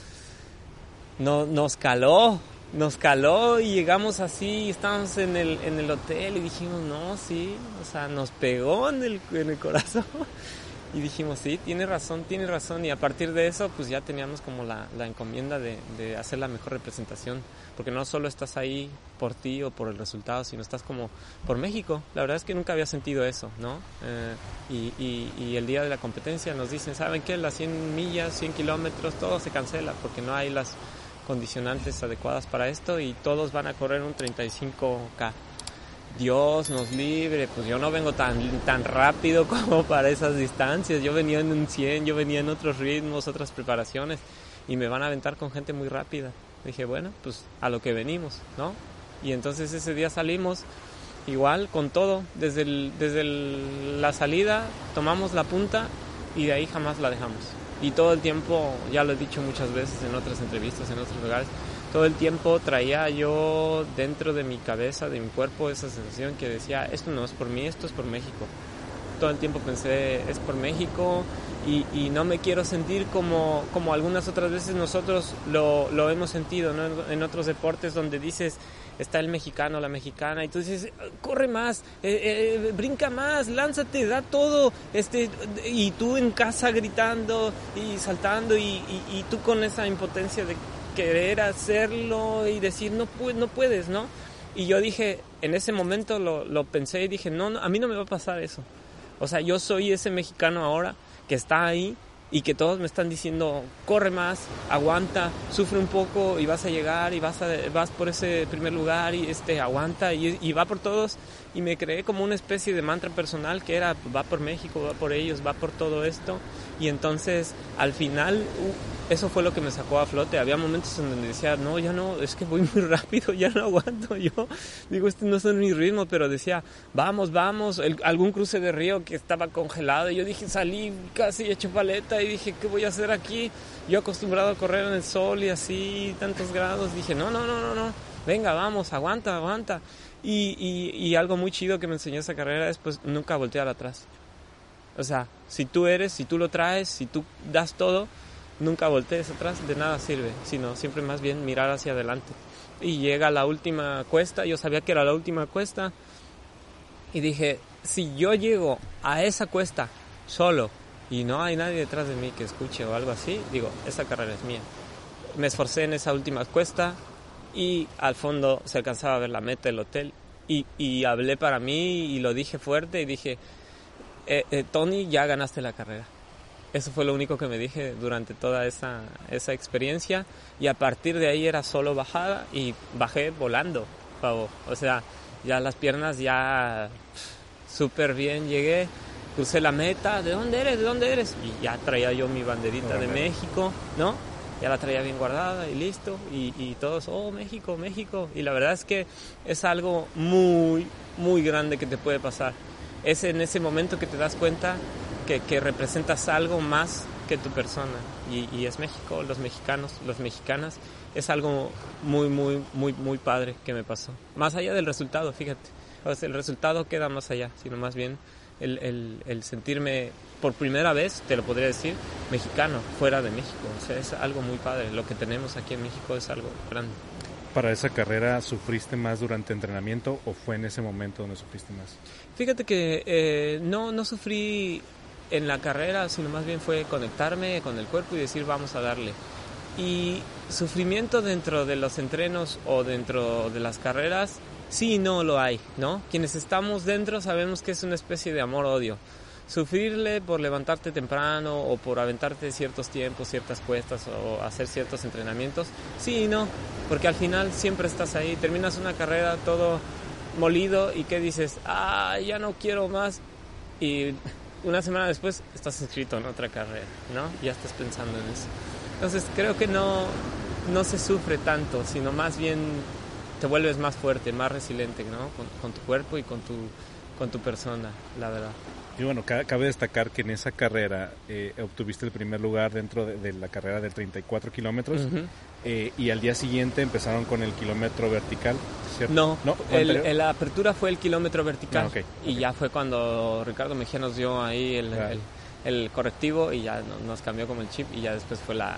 Speaker 2: no, nos caló, nos caló y llegamos así, estábamos en el, en el hotel y dijimos, no, sí, o sea, nos pegó en el, en el corazón. [LAUGHS] Y dijimos, sí, tiene razón, tiene razón. Y a partir de eso, pues ya teníamos como la, la encomienda de, de, hacer la mejor representación. Porque no solo estás ahí por ti o por el resultado, sino estás como por México. La verdad es que nunca había sentido eso, ¿no? Eh, y, y, el día de la competencia nos dicen, ¿saben qué? Las 100 millas, 100 kilómetros, todo se cancela porque no hay las condicionantes adecuadas para esto y todos van a correr un 35K. Dios nos libre, pues yo no vengo tan, tan rápido [LAUGHS] como para esas distancias, yo venía en un 100, yo venía en otros ritmos, otras preparaciones y me van a aventar con gente muy rápida. Dije, bueno, pues a lo que venimos, ¿no? Y entonces ese día salimos igual con todo, desde, desde la salida tomamos la punta y de ahí jamás la dejamos. Y todo el tiempo, ya lo he dicho muchas veces en otras entrevistas, en otros lugares, todo el tiempo traía yo dentro de mi cabeza, de mi cuerpo, esa sensación que decía, esto no es por mí, esto es por México. Todo el tiempo pensé, es por México y, y no me quiero sentir como, como algunas otras veces nosotros lo, lo hemos sentido ¿no? en otros deportes donde dices, está el mexicano, la mexicana, y tú dices, corre más, eh, eh, brinca más, lánzate, da todo, este, y tú en casa gritando y saltando, y, y, y tú con esa impotencia de querer hacerlo y decir, no, no puedes, ¿no? Y yo dije, en ese momento lo, lo pensé y dije, no, no, a mí no me va a pasar eso. O sea, yo soy ese mexicano ahora que está ahí y que todos me están diciendo, corre más, aguanta, sufre un poco y vas a llegar y vas, a, vas por ese primer lugar y este, aguanta y, y, va por todos. Y me creé como una especie de mantra personal que era, va por México, va por ellos, va por todo esto. Y entonces al final uh, eso fue lo que me sacó a flote. Había momentos en donde decía, no, ya no, es que voy muy [LAUGHS] rápido, ya no aguanto. Yo digo, este no es mi ritmo, pero decía, vamos, vamos, El, algún cruce de río que estaba congelado. Y yo dije, salí casi hecho paleta y dije, ¿qué voy a hacer aquí? Yo acostumbrado a correr en el sol y así, tantos grados. Dije, no, no, no, no, no, venga, vamos, aguanta, aguanta. Y, algo muy chido que me enseñó esa carrera es pues nunca voltear atrás. O sea, si tú eres, si tú lo traes, si tú das todo, nunca voltees atrás, de nada sirve, sino siempre más bien mirar hacia adelante. Y llega la última cuesta, yo sabía que era la última cuesta, y dije, si yo llego a esa cuesta solo y no hay nadie detrás de mí que escuche o algo así, digo, esa carrera es mía. Me esforcé en esa última cuesta y al fondo se alcanzaba a ver la meta del hotel y, y hablé para mí y lo dije fuerte y dije, eh, eh, Tony, ya ganaste la carrera. Eso fue lo único que me dije durante toda esa, esa experiencia y a partir de ahí era solo bajada y bajé volando, Pavo. O sea, ya las piernas ya súper bien llegué, crucé la meta, ¿de dónde eres? ¿De dónde eres? Y ya traía yo mi banderita de México, ¿no? Ya la traía bien guardada y listo. Y, y todos, oh, México, México. Y la verdad es que es algo muy, muy grande que te puede pasar es en ese momento que te das cuenta que, que representas algo más que tu persona. Y, y, es México, los mexicanos, las mexicanas. Es algo muy, muy, muy, muy padre que me pasó. Más allá del resultado, fíjate. El resultado queda más allá, sino más bien el, el, el, sentirme por primera vez, te lo podría decir, mexicano, fuera de México. O sea, es algo muy padre. Lo que tenemos aquí en México es algo grande.
Speaker 1: para esa carrera sufriste más durante entrenamiento o fue en ese momento donde sufriste más?
Speaker 2: Fíjate que eh, no, no sufrí en la carrera, sino más bien fue conectarme con el cuerpo y decir vamos a darle. Y sufrimiento dentro de los entrenos o dentro de las carreras, sí y no lo hay, ¿no? Quienes estamos dentro sabemos que es una especie de amor-odio. Sufrirle por levantarte temprano o por aventarte ciertos tiempos, ciertas cuestas o hacer ciertos entrenamientos, sí y no, porque al final siempre estás ahí, terminas una carrera todo molido y que dices, ah, ya no quiero más. Y una semana después estás inscrito en otra carrera, ¿no? Ya estás pensando en eso. Entonces creo que no, no se sufre tanto, sino más bien te vuelves más fuerte, más resiliente, ¿no? Con, tu cuerpo y con tu, con tu persona, la verdad.
Speaker 1: Y bueno, cabe destacar que en esa carrera eh, obtuviste el primer lugar dentro de, la carrera de 34 kilómetros eh, y al día siguiente empezaron con el kilómetro vertical, ¿cierto?
Speaker 2: No, ¿No? la apertura fue el kilómetro vertical. Ah, y ya fue cuando Ricardo Mejía nos dio ahí el el correctivo y ya nos cambió como el chip y ya después fue la,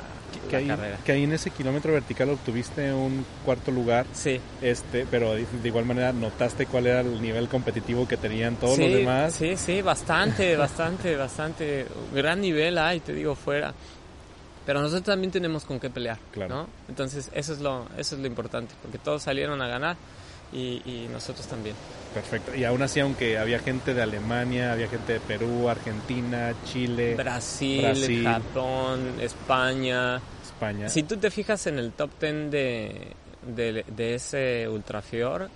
Speaker 2: carrera.
Speaker 1: Que ahí en ese kilómetro vertical obtuviste un cuarto lugar.
Speaker 2: Sí.
Speaker 1: Este, pero de, igual manera notaste cuál era el nivel competitivo que tenían todos los demás.
Speaker 2: Sí, sí, bastante, [LAUGHS] bastante, bastante. Gran nivel hay, te digo, fuera. Pero nosotros también tenemos con qué pelear, claro. ¿no? Entonces eso es lo, eso es lo importante, porque todos salieron a ganar y, nosotros también.
Speaker 1: Perfecto. Y aún así, aunque había gente de Alemania, había gente de Perú, Argentina, Chile,
Speaker 2: Brasil, Japón, España.
Speaker 1: España.
Speaker 2: Si tú te fijas en el top 10 de, de, ese Ultrafior,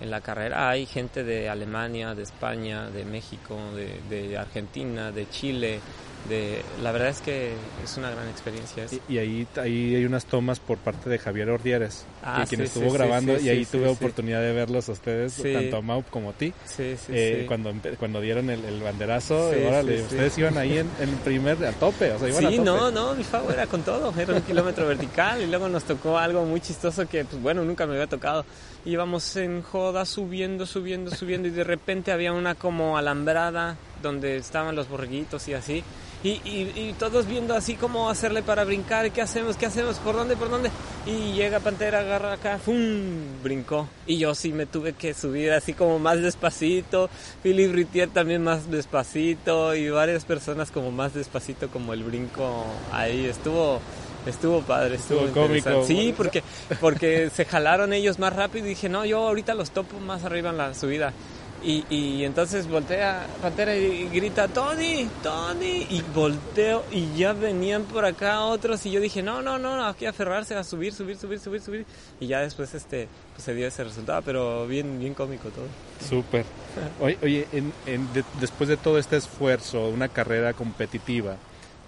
Speaker 2: en la carrera hay gente de Alemania, de España, de México, de, de Argentina, de Chile, de la verdad es que es una gran experiencia
Speaker 1: y, ahí ahí hay unas tomas por parte de Javier Ordieres ah, quien estuvo grabando y ahí tuve oportunidad de verlos a ustedes tanto a Mau como a ti
Speaker 2: eh,
Speaker 1: cuando cuando dieron el, banderazo órale, ustedes iban ahí en, el primer a tope o sea, iban
Speaker 2: sí no no mi favor era con todo era un kilómetro vertical y luego nos tocó algo muy chistoso que pues bueno nunca me había tocado. Íbamos en joda subiendo subiendo subiendo y de repente había una como alambrada donde estaban los borreguitos y así y, y, todos viendo así cómo hacerle para brincar, ¿qué hacemos? ¿Qué hacemos? ¿Por dónde? ¿Por dónde? Y llega Pantera, agarra acá, ¡fum! Brincó. Y yo sí me tuve que subir así como más despacito. Philip Ritier también más despacito. Y varias personas como más despacito, como el brinco ahí. Estuvo Estuvo padre, estuvo, estuvo cómico. Sí, porque, porque se jalaron ellos más rápido y dije, no, yo ahorita los topo más arriba en la subida. Y, y, entonces voltea Pantera y grita, Tony, Tony, y volteo y ya venían por acá otros y yo dije, no, no, no, aquí aferrarse, a subir, subir, subir, subir, subir. Y ya después este, pues se dio ese resultado, pero bien, bien cómico todo.
Speaker 1: Súper. [LAUGHS] Oye, oye en, después de todo este esfuerzo, una carrera competitiva,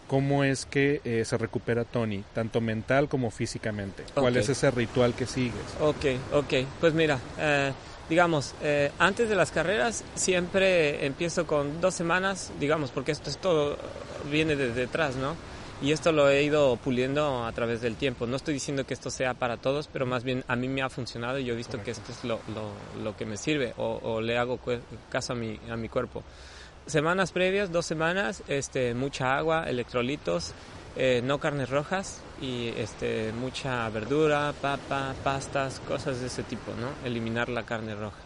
Speaker 1: ¿cómo es que eh, se recupera Tony, tanto mental como físicamente? ¿Cuál es ese ritual que sigues?
Speaker 2: Ok, ok, pues mira... Eh, digamos, eh, antes de las carreras siempre empiezo con dos semanas, digamos, porque esto es todo, viene de detrás, ¿no? Y esto lo he ido puliendo a través del tiempo. No estoy diciendo que esto sea para todos, pero más bien a mí me ha funcionado y yo he visto que esto es lo, lo, lo que me sirve o, le hago caso a mi, a mi cuerpo. Semanas previas, dos semanas, este, mucha agua, electrolitos, eh, no carnes rojas y este, mucha verdura, papa, pastas, cosas de ese tipo, ¿no? Eliminar la carne roja.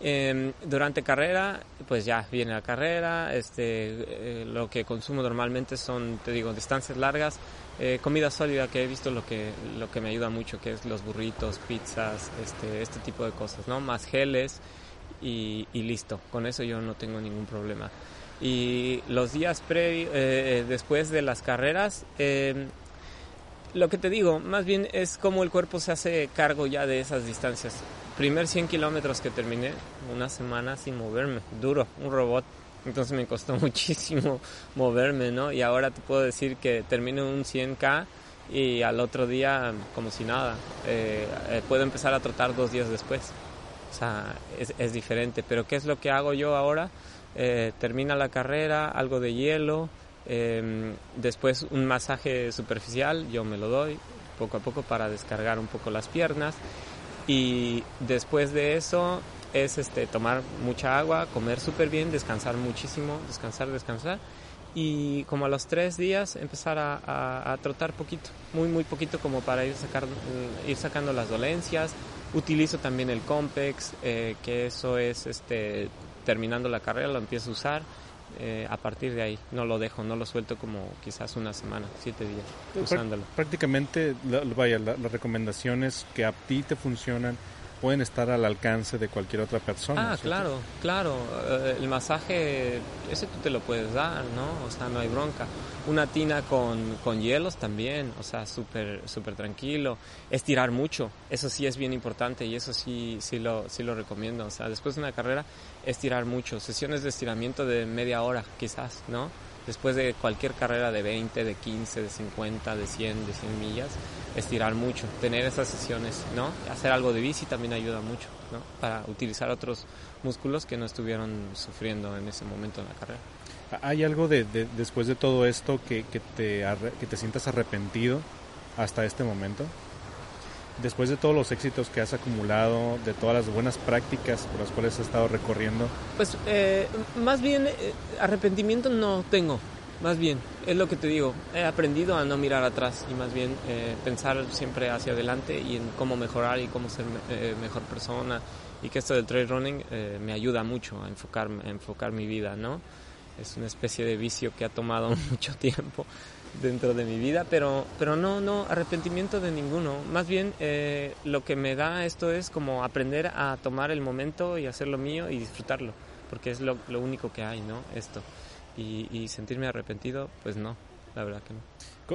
Speaker 2: Em, durante carrera, pues ya viene la carrera, este, eh, lo que consumo normalmente son, te digo, distancias largas, eh, comida sólida que he visto lo que, lo que me ayuda mucho, que es los burritos, pizzas, este, este tipo de cosas, ¿no? Más geles y, y listo, con eso yo no tengo ningún problema y los días previos, eh, eh, después de las carreras, eh, lo que te digo, más bien es como el cuerpo se hace cargo ya de esas distancias. Primer 100 kilómetros que terminé, una semana sin moverme, duro, un robot. Entonces me costó [LAUGHS] muchísimo moverme, ¿no? Y ahora te puedo decir que termino un 100K y al otro día como si nada. puedo empezar a trotar dos días después. O sea, es, es diferente. Pero ¿qué es lo que hago yo ahora? Eh, termina la carrera, algo de hielo, em, después un masaje superficial, yo me lo doy poco a poco para descargar un poco las piernas y después de eso es este, tomar mucha agua, comer súper bien, descansar muchísimo, descansar, descansar. Y como a los tres días empezar a, a, trotar poquito, muy, muy poquito como para ir, sacar, ir sacando las dolencias. Utilizo también el Compex, eh, que eso es este, terminando la carrera, lo empiezo a usar. Eh, a partir de ahí no lo dejo, no lo suelto como quizás una semana, siete días usándolo.
Speaker 1: Prácticamente, vaya, las recomendaciones que a ti te funcionan pueden estar al alcance de cualquier otra persona.
Speaker 2: Ah, claro, claro. Eh, el masaje, ese tú te lo puedes dar, ¿no? O sea, no hay bronca. Una tina con, con hielos también, o sea, súper súper tranquilo. Estirar mucho, eso sí es bien importante y eso sí, sí, lo, sí lo recomiendo. O sea, después de una carrera, estirar mucho. Sesiones de estiramiento de media hora, quizás, ¿no? Después de cualquier carrera de 20, de 15, de 50, de 100, de 100 millas, estirar mucho, tener esas sesiones, ¿no? Hacer algo de bici también ayuda mucho, ¿no? Para utilizar otros músculos que no estuvieron sufriendo en ese momento en la carrera.
Speaker 1: ¿Hay algo de, después de todo esto que, que, te, que te sientas arrepentido hasta este momento? Después de todos los éxitos que has acumulado, de todas las buenas prácticas por las cuales has estado recorriendo?
Speaker 2: Pues eh, más bien eh, arrepentimiento no tengo, más bien, es lo que te digo, he aprendido a no mirar atrás y más bien eh, pensar siempre hacia adelante y en cómo mejorar y cómo ser mejor persona y que esto del trail running me ayuda mucho a enfocar, a enfocar mi vida, ¿no? Es una especie de vicio que ha tomado [LAUGHS] mucho tiempo dentro de mi vida, pero, pero no, no, arrepentimiento de ninguno. Más bien eh, lo que me da esto es como aprender a tomar el momento y hacer lo mío y disfrutarlo, porque es lo, lo único que hay, ¿no? Esto. Y, y, sentirme arrepentido, pues no, la verdad que no.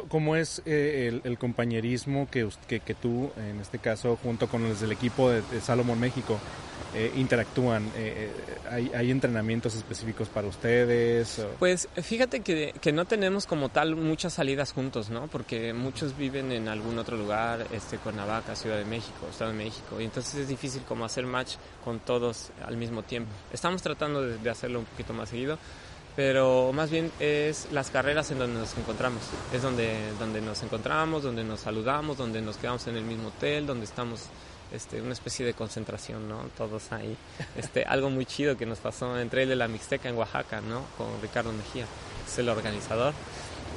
Speaker 1: ¿Cómo es eh, el, compañerismo que, que, que, tú, en este caso, junto con los del equipo de, Salomón México, eh, interactúan? Eh, ¿hay, ¿hay, entrenamientos específicos para ustedes?
Speaker 2: Pues fíjate que, que, no tenemos como tal muchas salidas juntos, ¿no? Porque muchos viven en algún otro lugar, este, Cuernavaca, Ciudad de México, Estado de México, y entonces es difícil como hacer match con todos al mismo tiempo. Estamos tratando de hacerlo un poquito más seguido, pero más bien es las carreras en donde nos encontramos. Es donde, donde nos encontramos, donde nos saludamos, donde nos quedamos en el mismo hotel, donde estamos este, una especie de concentración, ¿no? Todos ahí. Este, [LAUGHS] algo muy chido que nos pasó entre él de la Mixteca en Oaxaca, ¿no? Con Ricardo Mejía, es el organizador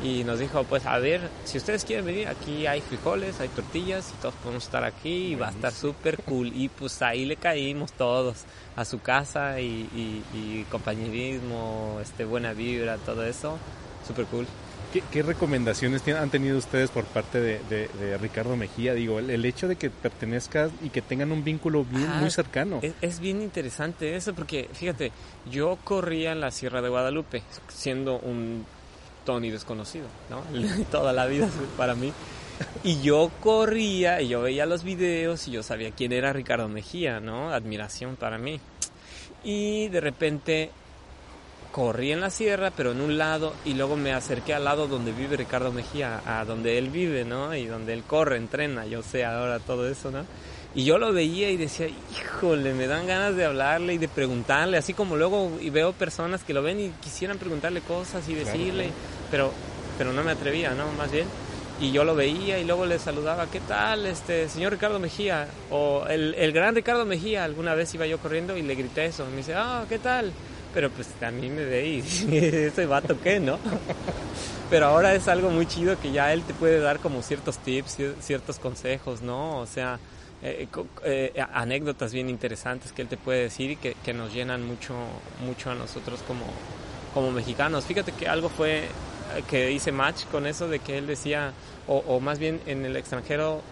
Speaker 2: y nos dijo, pues a ver, si ustedes quieren venir, aquí hay frijoles, hay tortillas y todos podemos estar aquí y va a estar súper cool. Y pues ahí le caímos todos a su casa y, compañerismo, este, buena vibra, todo eso, súper cool.
Speaker 1: ¿Qué, recomendaciones han tenido ustedes por parte de, Ricardo Mejía? Digo, el, hecho de que pertenezcas y que tengan un vínculo muy ah, cercano.
Speaker 2: Es, es, bien interesante eso porque, fíjate, yo corría en la Sierra de Guadalupe, siendo un Tony desconocido, ¿no? [LAUGHS] Toda la vida para mí. Y yo corría y yo veía los videos y yo sabía quién era Ricardo Mejía, ¿no? Admiración para mí. Y de repente corrí en la sierra, pero en un lado, y luego me acerqué al lado donde vive Ricardo Mejía, a donde él vive, ¿no? Y donde él corre, entrena, yo sé ahora todo eso, ¿no? Y yo lo veía y decía, híjole, me dan ganas de hablarle y de preguntarle, así como luego veo personas que lo ven y quisieran preguntarle cosas y decirle, pero pero no me atrevía, ¿no? Más bien. Y yo lo veía y luego le saludaba, ¿qué tal, este señor Ricardo Mejía? O el, el gran Ricardo Mejía, alguna vez iba yo corriendo y le grité eso. Me dice, ah, ¿qué tal? Pero pues también me veí, [LAUGHS] ese vato qué, ¿no? Pero ahora es algo muy chido que ya él te puede dar como ciertos tips, ciertos consejos, ¿no? O sea, eh, eh, anécdotas bien interesantes que él te puede decir y que, que, nos llenan mucho, mucho a nosotros como, como mexicanos. Fíjate que algo fue que hice match con eso de que él decía, o, o, más bien en el extranjero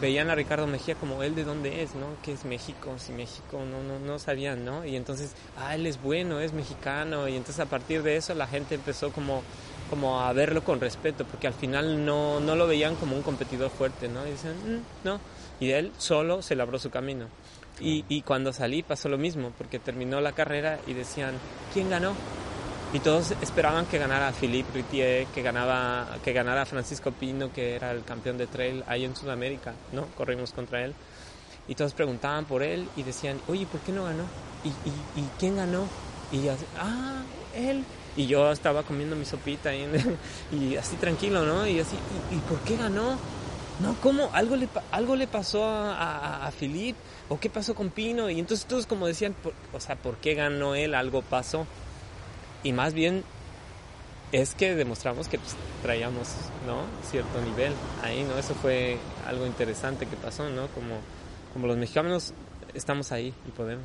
Speaker 2: veían a Ricardo Mejía como él de dónde es, ¿no? Que es México, si México, no, no, no sabían, ¿no? Y entonces, ah, él es bueno, es mexicano, y entonces a partir de eso la gente empezó como como a verlo con respeto, porque al final no, no lo veían como un competidor fuerte, ¿no? Y dicen, mm, no, y él solo se labró su camino. Y, y, cuando salí pasó lo mismo, porque terminó la carrera y decían, ¿quién ganó? Y todos esperaban que ganara Philippe Ritier, que, ganaba, que ganara Francisco Pino, que era el campeón de trail ahí en Sudamérica, ¿no? Corrimos contra él. Y todos preguntaban por él y decían, oye, ¿por qué no ganó? ¿Y, y, y quién ganó? Y ya, ah, él. Y yo estaba comiendo mi sopita y, [LAUGHS] y así tranquilo, ¿no? Y así, ¿y, ¿y por qué ganó? no, ¿cómo? ¿Algo le, algo le pasó a, a, Philip? ¿O qué pasó con Pino? Y entonces todos como decían, o sea, ¿por qué ganó él? Algo pasó. Y más bien es que demostramos que pues, traíamos, ¿no? Cierto nivel ahí, ¿no? Eso fue algo interesante que pasó, ¿no? Como, como los mexicanos estamos ahí y podemos.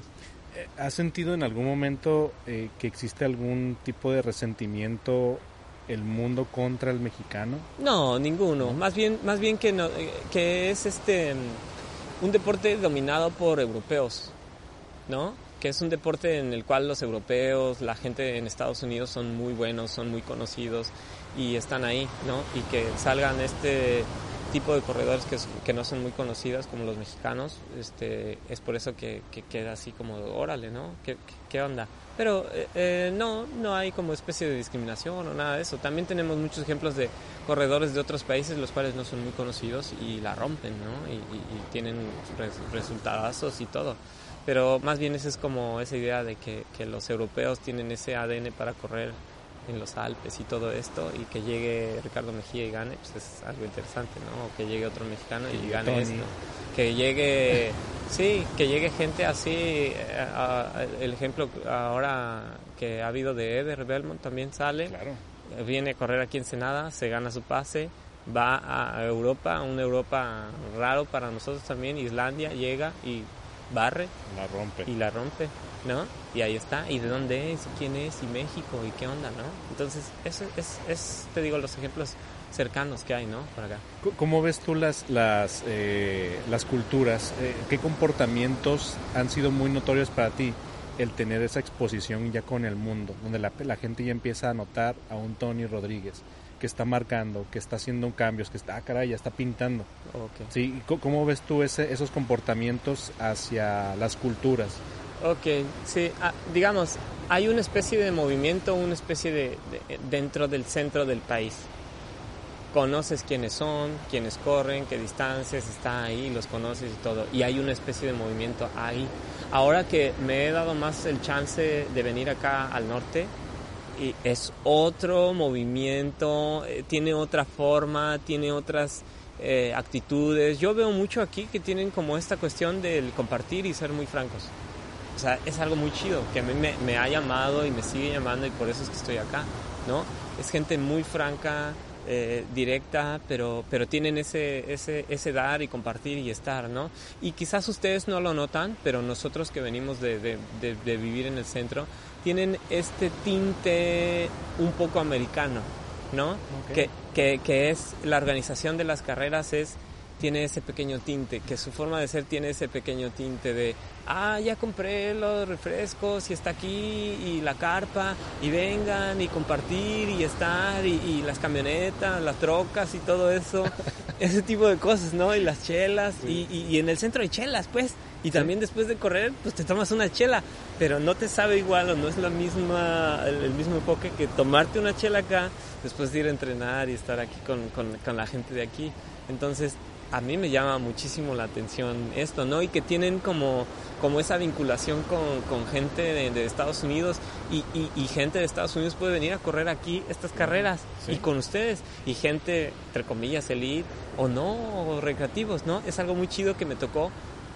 Speaker 1: Eh, ¿Has sentido en algún momento eh, que existe algún tipo de resentimiento el mundo contra el mexicano?
Speaker 2: No, ninguno. Más bien, más bien que, no, eh, que es este un deporte dominado por europeos, ¿no? Que es un deporte en el cual los europeos, la gente en Estados Unidos son muy buenos, son muy conocidos y están ahí, ¿no? Y que salgan este tipo de corredores que, no son muy conocidas como los mexicanos, este, es por eso que, queda así como, órale, ¿no? ¿Qué, onda? Pero eh, eh, no, no hay como especie de discriminación o nada de eso. También tenemos muchos ejemplos de corredores de otros países los cuales no son muy conocidos y la rompen, ¿no? Y, tienen resultados y todo. Pero más bien esa es como esa idea de que, que los europeos tienen ese ADN para correr en los Alpes y todo esto y que llegue Ricardo Mejía y gane, pues es algo interesante, ¿no? O que llegue otro mexicano y gane esto. Que llegue, sí, que llegue gente así, eh, el ejemplo ahora que ha habido de Eder Belmont también sale,
Speaker 1: claro.
Speaker 2: viene a correr aquí en Senada, se gana su pase, va a Europa, una Europa raro para nosotros también, Islandia, llega y barre.
Speaker 1: La rompe.
Speaker 2: Y la rompe. ¿no? Y ahí está, y de dónde es, y quién es, y México, y qué onda, ¿no? Entonces, eso es, es te digo, los ejemplos cercanos que hay, ¿no? Por acá.
Speaker 1: ¿Cómo ves tú las, las, eh, las culturas? Eh, ¿Qué comportamientos han sido muy notorios para ti el tener esa exposición ya con el mundo, donde la, la gente ya empieza a notar a un Tony Rodríguez? Que está marcando, que está haciendo cambios, que está, ah, caray, ya está pintando. ¿Sí? ¿Cómo ves tú ese, esos comportamientos hacia las culturas?
Speaker 2: Ok, sí, ah, digamos, hay una especie de movimiento, una especie de, dentro del centro del país. Conoces quiénes son, quiénes corren, qué distancias está ahí, los conoces y todo. Y hay una especie de movimiento ahí. Ahora que me he dado más el chance de venir acá al norte, es otro movimiento, eh, tiene otra forma, tiene otras eh, actitudes. Yo veo mucho aquí que tienen como esta cuestión del compartir y ser muy francos. O sea, es algo muy chido, que a mí me, ha llamado y me sigue llamando y por eso es que estoy acá, ¿no? Es gente muy franca, eh, directa, pero, pero tienen ese, ese, ese dar y compartir y estar, ¿no? Y quizás ustedes no lo notan, pero nosotros que venimos de, de, vivir en el centro, tienen este tinte un poco americano, ¿no? Que, que, que es la organización de las carreras es tiene ese pequeño tinte, que su forma de ser tiene ese pequeño tinte de, ah, ya compré los refrescos y está aquí y la carpa y vengan y compartir y estar y, las camionetas, las trocas y todo eso, [LAUGHS] ese tipo de cosas, ¿no? Y las chelas y, y, en el centro hay chelas, pues. Y también después de correr, pues te tomas una chela, pero no te sabe igual o no es la misma, el, mismo enfoque que tomarte una chela acá después de ir a entrenar y estar aquí con, con, con la gente de aquí. Entonces, a mí me llama muchísimo la atención esto, ¿no? Y que tienen como, como esa vinculación con, con gente de, Estados Unidos y, y, gente de Estados Unidos puede venir a correr aquí estas carreras y con ustedes y gente, entre comillas, elite o no, o recreativos, ¿no? Es algo muy chido que me tocó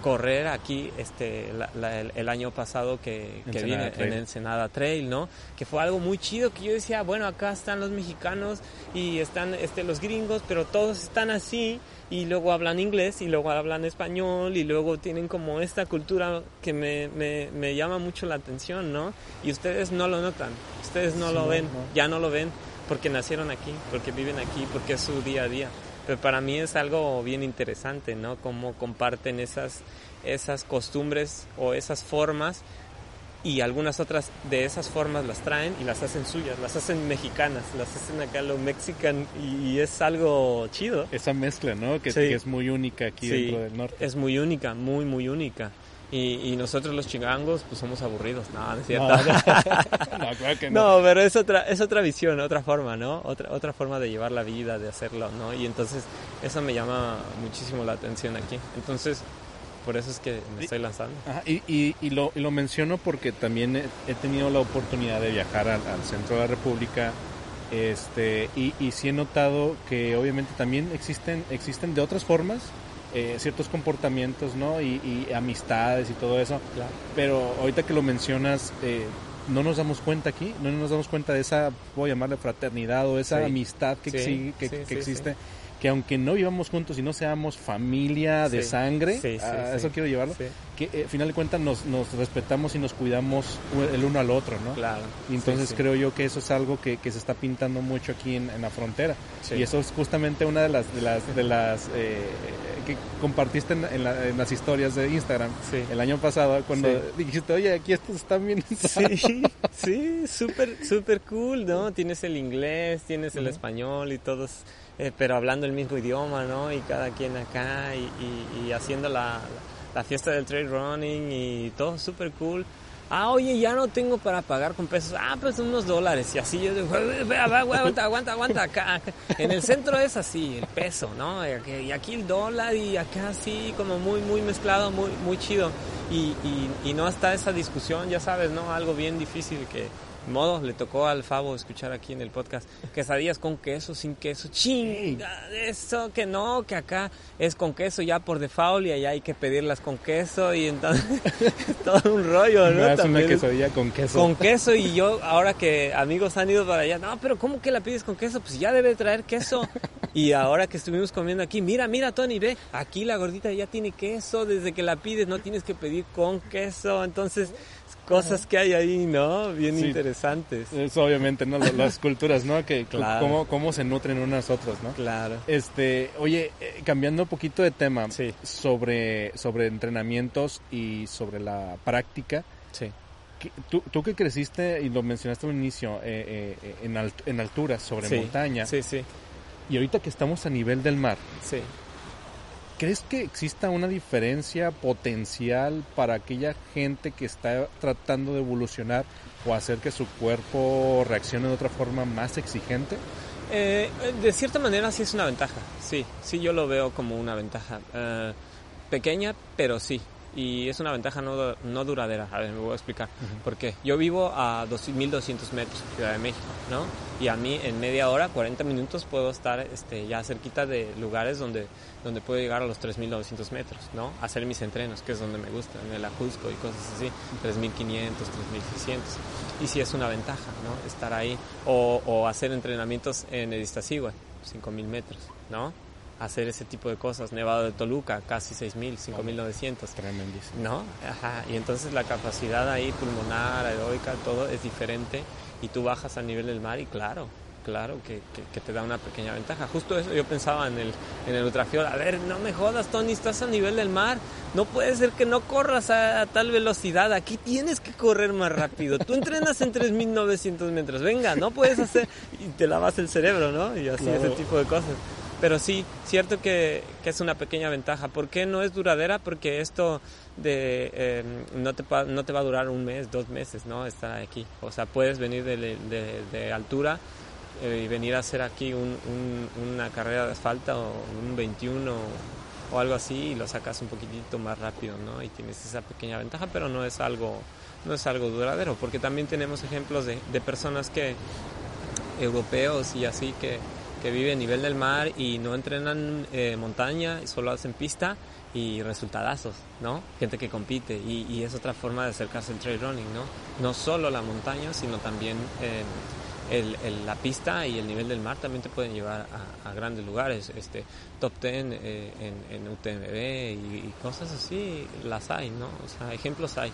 Speaker 2: correr aquí este el, año pasado que, que vine en Ensenada Trail, ¿no? Que fue algo muy chido que yo decía, bueno, acá están los mexicanos y están este los gringos, pero todos están así y luego hablan inglés y luego hablan español y luego tienen como esta cultura que me, me, me llama mucho la atención, ¿no? Y ustedes no lo notan, ustedes no lo ven, ya no lo ven porque nacieron aquí, porque viven aquí, porque es su día a día. Pero para mí es algo bien interesante, ¿no? Cómo comparten esas, esas costumbres o esas formas y algunas otras de esas formas las traen y las hacen suyas, las hacen mexicanas, las hacen acá lo mexican y, es algo chido.
Speaker 1: Esa mezcla, ¿no? Que, es muy única aquí dentro del norte.
Speaker 2: Es muy única, muy, muy única. Y, nosotros los chingangos pues somos aburridos, no, no es cierto. [LAUGHS]
Speaker 1: No, claro que no.
Speaker 2: no, pero es otra, es otra visión, otra forma, ¿no? Otra, otra forma de llevar la vida, de hacerlo, ¿no? Y entonces eso me llama muchísimo la atención aquí. Entonces, por eso es que me estoy lanzando.
Speaker 1: y, y, y, lo, lo, menciono porque también he, tenido la oportunidad de viajar al, centro de la República Este, y, y sí he notado que obviamente también existen, existen de otras formas eh, ciertos comportamientos, ¿no? Y, y, amistades y todo eso.
Speaker 2: Claro.
Speaker 1: Pero ahorita que lo mencionas, eh, no nos damos cuenta aquí, no nos damos cuenta de esa, voy a llamarle fraternidad o esa
Speaker 2: Sí.
Speaker 1: amistad que,
Speaker 2: Sí,
Speaker 1: exi- que,
Speaker 2: sí,
Speaker 1: que existe. Que aunque no vivamos juntos y no seamos familia de
Speaker 2: Sí.
Speaker 1: sangre,
Speaker 2: Sí, sí,
Speaker 1: a
Speaker 2: sí.
Speaker 1: eso quiero llevarlo, que eh, al final de cuentas nos, nos respetamos y nos cuidamos el uno al otro, ¿no?
Speaker 2: claro.
Speaker 1: Y entonces creo yo que eso es algo que, que se está pintando mucho aquí en, en la frontera.
Speaker 2: Sí.
Speaker 1: Y eso es justamente una de las de las, de las eh, que compartiste en, en la- en las historias de Instagram
Speaker 2: Sí.
Speaker 1: el año pasado cuando dijiste, oye, aquí estos están bien.
Speaker 2: Sí, sí, súper, súper cool, ¿no? Tienes el inglés, tienes el español y todos, eh, pero hablando el mismo idioma, ¿no? Y cada quien acá y, y- y haciendo la, la fiesta del trail running y todo súper cool. Ah, oye, ya no tengo para pagar con pesos. Ah, pues unos dólares. Y así yo digo, "Vea, va, aguanta, aguanta, aguanta. Acá, acá. En el centro es así, el peso, ¿no? Y aquí- el dólar y acá así, como muy, muy mezclado, muy, muy chido. Y, y, y no está esa discusión, ya sabes, ¿no? Algo bien difícil que, modo, le tocó al Favo escuchar aquí en el podcast. Quesadillas con queso, sin queso. ¡Ching! Eso que no, que acá es con queso ya por default y allá hay que pedirlas con queso y entonces [LAUGHS] es todo un rollo, ¿no?
Speaker 1: Das una
Speaker 2: es-
Speaker 1: quesadilla con queso.
Speaker 2: con queso y yo, ahora que amigos han ido para allá, no, pero ¿cómo que la pides con queso? Pues ya debe traer queso. Y ahora que estuvimos comiendo aquí, mira, mira Tony, ve, aquí la gordita ya tiene queso, desde que la pides no tienes que pedir con queso, entonces cosas que hay ahí, ¿no? Bien
Speaker 1: Sí.
Speaker 2: interesantes.
Speaker 1: Es obviamente, ¿no? Las- culturas, ¿no? Que
Speaker 2: Claro.
Speaker 1: cómo, cómo se nutren unas otras, ¿no?
Speaker 2: Claro.
Speaker 1: Este, oye, eh, cambiando un poquito de tema
Speaker 2: Sí.
Speaker 1: sobre, sobre entrenamientos y sobre la práctica,
Speaker 2: Sí.
Speaker 1: ¿qué- tú, tú que creciste y lo mencionaste al inicio, eh, eh, en, alt- en alturas, sobre
Speaker 2: sí.
Speaker 1: montaña,
Speaker 2: Sí, sí,
Speaker 1: y ahorita que estamos a nivel del mar,
Speaker 2: sí.
Speaker 1: ¿Crees que exista una diferencia potencial para aquella gente que está tratando de evolucionar o hacer que su cuerpo reaccione de otra forma más exigente?
Speaker 2: Eh, de cierta manera sí es una ventaja, sí, sí yo lo veo como una ventaja. Eh, pequeña, pero sí. Y es una ventaja no, no duradera. A ver, me voy a explicar. Porque yo vivo a 2- 1200 metros, Ciudad de México, ¿no? Y a mí en media hora, 40 minutos, puedo estar este, ya cerquita de lugares donde, donde puedo llegar a los 3900 metros, ¿no? Hacer mis entrenos, que es donde me gusta, en el Ajusco y cosas así, 3500, 3600. Y sí es una ventaja, ¿no? Estar ahí. O, o hacer entrenamientos en el Iztaccíhuatl, 5000 metros, ¿no? Hacer ese tipo de cosas. Nevado de Toluca, casi 6000, 5900.
Speaker 1: Tremendísimo.
Speaker 2: ¿no? Ajá, y entonces la capacidad ahí pulmonar, aeróbica, todo es diferente y tú bajas a nivel del mar y claro, claro que, que- que te da una pequeña ventaja. Justo eso yo pensaba en el, en el ultrafiol, a ver, no me jodas Tony, estás a nivel del mar, no puede ser que no corras a, a tal velocidad, aquí tienes que correr más rápido, tú entrenas en 3.900 metros, venga, no puedes hacer, y te lavas el cerebro, ¿no? Y así
Speaker 1: Claro.
Speaker 2: ese tipo de cosas. Pero sí, cierto que, es una pequeña ventaja. ¿Por qué no es duradera? Porque esto de eh, no, te, no te va a durar un mes, dos meses, ¿no? Estar aquí. O sea, puedes venir de, altura eh, y venir a hacer aquí un- un- una carrera de asfalto o un 21 o, algo así y lo sacas un poquitito más rápido, ¿no? Y tienes esa pequeña ventaja, pero no es algo, no es algo duradero, porque también tenemos ejemplos de personas que europeos y así que, que viven a nivel del mar y no entrenan eh, montaña, solo hacen pista y resultadazos, ¿no? Gente que compite y, y es otra forma de acercarse al trail running, ¿no? No solo la montaña, sino también eh, el- el- la pista y el nivel del mar también te pueden llevar a, a grandes lugares, este top 10 eh, en, en UTMB y, y cosas así, las hay, ¿no? O sea, ejemplos hay,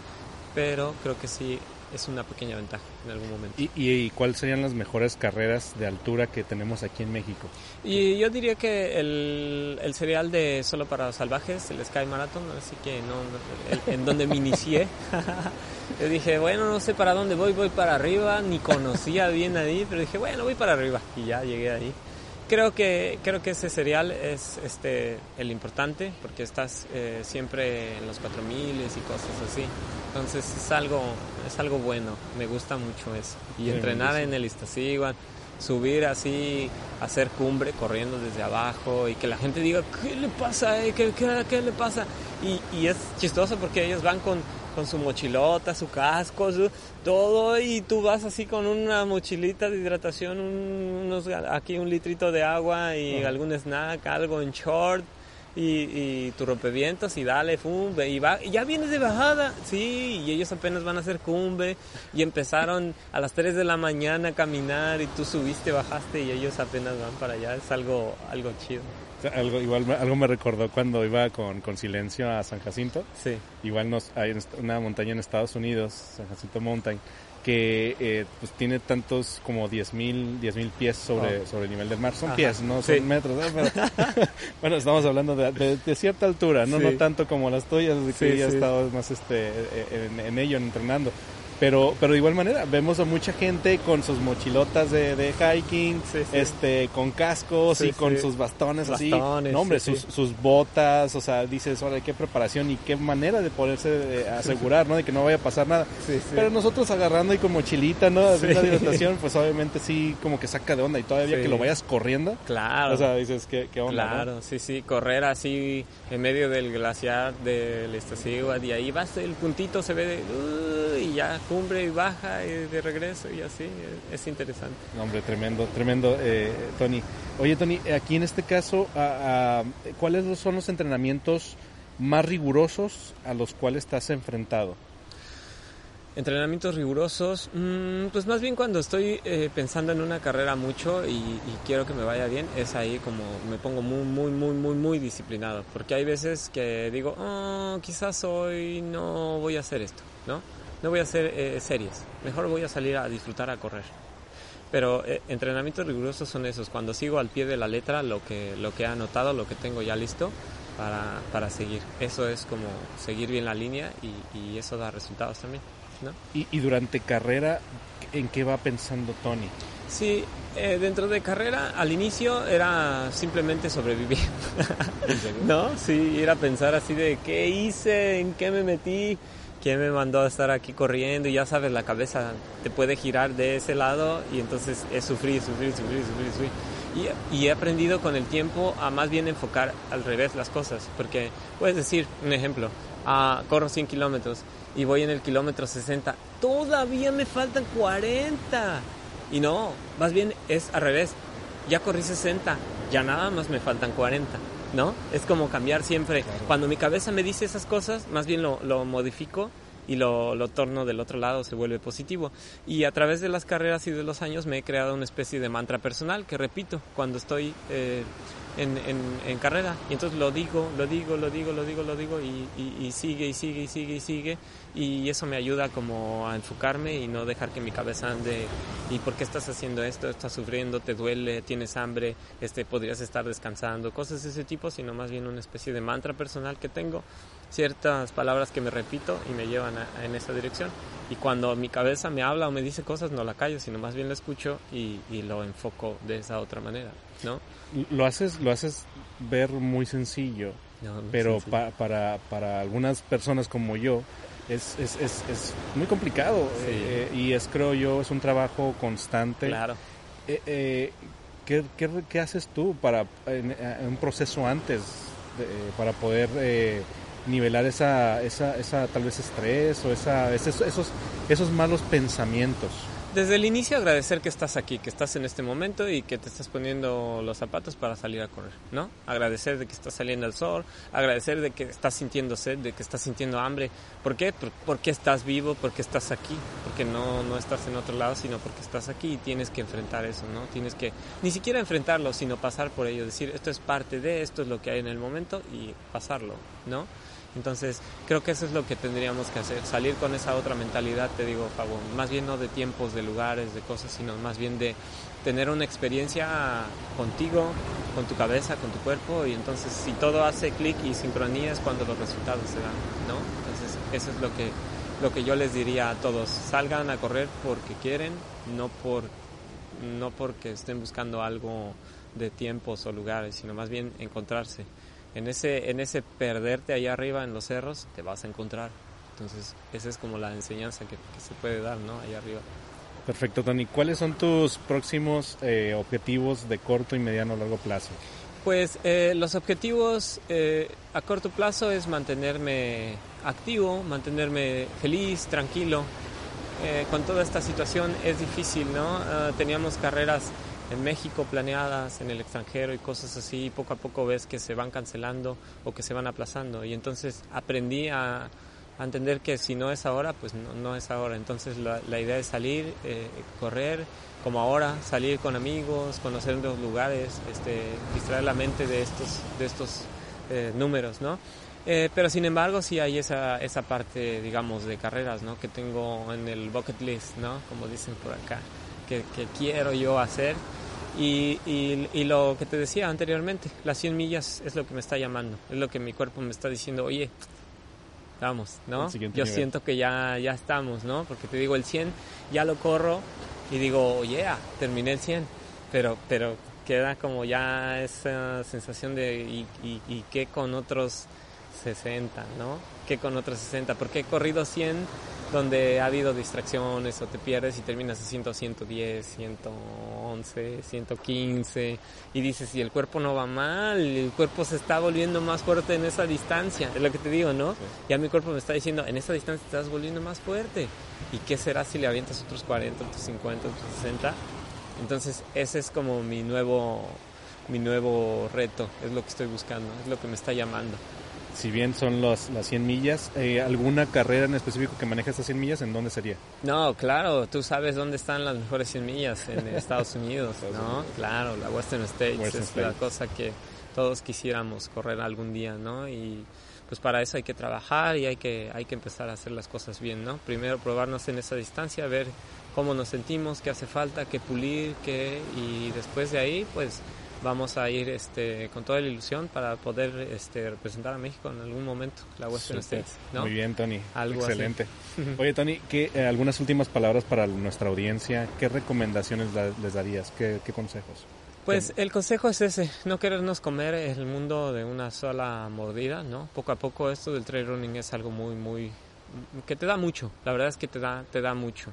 Speaker 2: pero creo que sí es una pequeña ventaja en algún momento.
Speaker 1: ¿Y, y, cuáles serían las mejores carreras de altura que tenemos aquí en México?
Speaker 2: Y yo diría que el, el serial de Solo para Salvajes, el Sky Marathon, así que no, no- el- en donde me inicié, [LAUGHS] yo dije, bueno, no sé para dónde voy, voy para arriba, ni conocía bien ahí, pero dije, bueno, voy para arriba y ya llegué ahí. Creo que, creo que ese serial es este, el importante porque estás eh, siempre en los 4000 y cosas así. Entonces es algo, es algo bueno, me gusta mucho eso. Y
Speaker 1: Sí,
Speaker 2: entrenar en el Iztaccíhuatl, subir así, hacer cumbre corriendo desde abajo y que la gente diga, ¿qué le pasa? eh? ¿Qué, qué, qué le pasa? Y, y es chistoso porque ellos van con, con su mochilota, su casco, todo, y tú vas así con una mochilita de hidratación, unos, aquí un litrito de agua y algún snack, algo en short y, y tu rompevientos y dale, fumbe, y, va, y ya vienes de bajada, sí, y ellos apenas van a hacer cumbe y empezaron a las 3 de la mañana a caminar y tú subiste, bajaste y ellos apenas van para allá, es algo, algo chido.
Speaker 1: Algo, igual algo me recordó cuando iba con, con Silencio a San Jacinto.
Speaker 2: Sí.
Speaker 1: Igual nos, hay una montaña en Estados Unidos, San Jacinto Mountain, que eh, pues tiene tantos como 10.000 mil pies sobre, oh. sobre el nivel del mar. Son pies, no son metros. [LAUGHS] bueno, estamos hablando de, de, cierta altura, no no tanto como las tuyas, de que ya he estado más este, en, en ello, entrenando. Pero, pero de igual manera, vemos a mucha gente con sus mochilotas de, de hiking, este, con cascos y con sus bastones, así. No, hombre, sus, sus, botas, o sea, dices, ahora qué preparación y qué manera de poderse asegurar, ¿no? De que no vaya a pasar nada. Pero nosotros agarrando y con mochilita, ¿no? Haciendo la hidratación, pues obviamente sí, como que saca de onda y todavía que lo vayas corriendo.
Speaker 2: Claro.
Speaker 1: O sea, dices, ¿qué, qué onda?
Speaker 2: Claro, sí, sí, correr así en medio del glaciar del Iztaccíhuatl y ahí vas, el puntito se ve de, y ya cumbre y baja y de regreso y así, es, interesante.
Speaker 1: hombre, tremendo, tremendo, eh, Tony. Oye, Tony, aquí en este caso, ¿cuáles son los entrenamientos más rigurosos a los cuales estás enfrentado?
Speaker 2: Entrenamientos rigurosos, mm, pues más bien cuando estoy eh, pensando en una carrera mucho y, quiero que me vaya bien, es ahí como me pongo muy, muy, muy, muy, muy disciplinado. Porque hay veces que digo, oh, quizás hoy no voy a hacer esto, ¿no? No voy a hacer eh, series, mejor voy a salir a disfrutar, a correr. Pero eh, entrenamientos rigurosos son esos, cuando sigo al pie de la letra lo que, lo que he anotado, lo que tengo ya listo para, para seguir. Eso es como seguir bien la línea y, y eso da resultados también. ¿no?
Speaker 1: ¿Y, ¿Y, durante carrera, en qué va pensando Tony?
Speaker 2: Sí, eh, dentro de carrera, al inicio era simplemente sobrevivir. [LAUGHS] ¿No? Sí, era pensar así de qué hice, en qué me metí, quién me mandó a estar aquí corriendo y ya sabes, la cabeza te puede girar de ese lado y entonces es sufrir, sufrir, sufrir, sufrir, sufrir. Y, y, he aprendido con el tiempo a más bien enfocar al revés las cosas, porque puedes decir, un ejemplo, ah, corro 100 kilómetros y voy en el kilómetro 60, todavía me faltan 40. Y no, más bien es al revés, ya corrí 60, ya nada más me faltan 40. ¿No? Es como cambiar siempre. Cuando mi cabeza me dice esas cosas, más bien lo, lo modifico y lo, lo, torno del otro lado, se vuelve positivo. Y a través de las carreras y de los años me he creado una especie de mantra personal que repito cuando estoy eh, en, en, carrera. Y entonces lo digo, lo digo, lo digo, lo digo, lo digo y, y, sigue y sigue y sigue y sigue. Y eso me ayuda como a enfocarme y no dejar que mi cabeza ande. ¿Y por qué estás haciendo esto? ¿Estás sufriendo? ¿Te duele? ¿Tienes hambre? Este, ¿Podrías estar descansando? Cosas de ese tipo, sino más bien una especie de mantra personal que tengo. Ciertas palabras que me repito y me llevan en esa dirección. Y cuando mi cabeza me habla o me dice cosas, no la callo, sino más bien la escucho y, y lo enfoco de esa otra manera, ¿no?
Speaker 1: Lo haces, lo haces ver muy sencillo, pero para, para algunas personas como yo es, es, es, es muy complicado eh, y es, creo yo, es un trabajo constante.
Speaker 2: Claro.
Speaker 1: Eh, eh, ¿qué, qué, qué, haces tú para en, un proceso antes para poder nivelar esa, esa, esa tal vez estrés o esa, esos, esos, esos malos pensamientos?
Speaker 2: Desde el inicio agradecer que estás aquí, que estás en este momento y que te estás poniendo los zapatos para salir a correr, ¿no? Agradecer de que estás saliendo al sol, agradecer de que estás sintiendo sed, de que estás sintiendo hambre. ¿Por qué? Porque estás vivo, porque estás aquí, porque no, no estás en otro lado, sino porque estás aquí y tienes que enfrentar eso, ¿no? Tienes que ni siquiera enfrentarlo, sino pasar por ello, decir, esto es parte de, esto es lo que hay en el momento y pasarlo, ¿no? Entonces, creo que eso es lo que tendríamos que hacer, salir con esa otra mentalidad, te digo, Pablo, más bien no de tiempos, de lugares, de cosas, sino más bien de tener una experiencia contigo, con tu cabeza, con tu cuerpo, y entonces si todo hace clic y sincronía es cuando los resultados se dan, ¿no? Entonces, eso es lo que, lo que yo les diría a todos, salgan a correr porque quieren, no, por, no porque estén buscando algo de tiempos o lugares, sino más bien encontrarse en ese, en ese perderte allá arriba en los cerros, te vas a encontrar. Entonces, esa es como la enseñanza que, se puede dar, ¿no? Allá arriba.
Speaker 1: Perfecto, Tony. ¿Cuáles son tus próximos eh, objetivos de corto y mediano o largo plazo?
Speaker 2: Pues eh, los objetivos eh, a corto plazo es mantenerme activo, mantenerme feliz, tranquilo. Eh, con toda esta situación es difícil, ¿no? Ah, teníamos carreras en México planeadas, en el extranjero y cosas así, y poco a poco ves que se van cancelando o que se van aplazando. Y entonces aprendí a, entender que si no es ahora, pues no, es ahora. Entonces la, idea es salir, eh, correr, como ahora, salir con amigos, conocer nuevos lugares, este, distraer la mente de estos, de estos eh, números, ¿no? Eh, pero sin embargo sí hay esa, esa parte, digamos, de carreras, ¿no? Que tengo en el bucket list, ¿no? Como dicen por acá, que quiero yo hacer. Y, y, y, lo que te decía anteriormente, las 100 millas es lo que me está llamando, es lo que mi cuerpo me está diciendo, oye, vamos, ¿no? Yo nivel. siento que ya, ya estamos, ¿no? Porque te digo, el 100 ya lo corro y digo, oye, yeah, terminé el 100, pero, pero queda como ya esa sensación de, ¿y, y, y qué con otros 60, ¿no? ¿Qué con otros 60? Porque he corrido 100 donde ha habido distracciones o te pierdes y terminas haciendo 110, 111, 115 y dices, y el cuerpo no va mal, el cuerpo se está volviendo más fuerte en esa distancia, es lo que te digo, ¿no? Sí. Ya mi cuerpo me está diciendo, en esa distancia estás volviendo más fuerte. ¿Y qué será si le avientas otros 40, otros 50, otros 60? Entonces ese es como mi nuevo, mi nuevo reto, es lo que estoy buscando, es lo que me está llamando
Speaker 1: si bien son los, las 100 millas, eh, ¿alguna carrera en específico que maneja estas 100 millas? ¿En dónde sería?
Speaker 2: No, claro, tú sabes dónde están las mejores 100 millas, en [LAUGHS] Estados Unidos, ¿no? Claro, la Western States Western es la cosa que todos quisiéramos correr algún día, ¿no? Y pues para eso hay que trabajar y hay que, hay que empezar a hacer las cosas bien, ¿no? Primero probarnos en esa distancia, ver cómo nos sentimos, qué hace falta, qué pulir, qué... y después de ahí, pues vamos a ir este, con toda la ilusión para poder este, representar a México en algún momento, la Western States. ¿no?
Speaker 1: Muy bien, Tony. Algo Excelente. [LAUGHS] Oye, Tony, ¿qué, eh, algunas últimas palabras para nuestra audiencia. ¿Qué recomendaciones les darías? ¿Qué, qué consejos?
Speaker 2: Pues el consejo es ese, no querernos comer el mundo de una sola mordida, ¿no? Poco a poco esto del trail running es algo muy, muy, que te da mucho, la verdad es que te da, te da mucho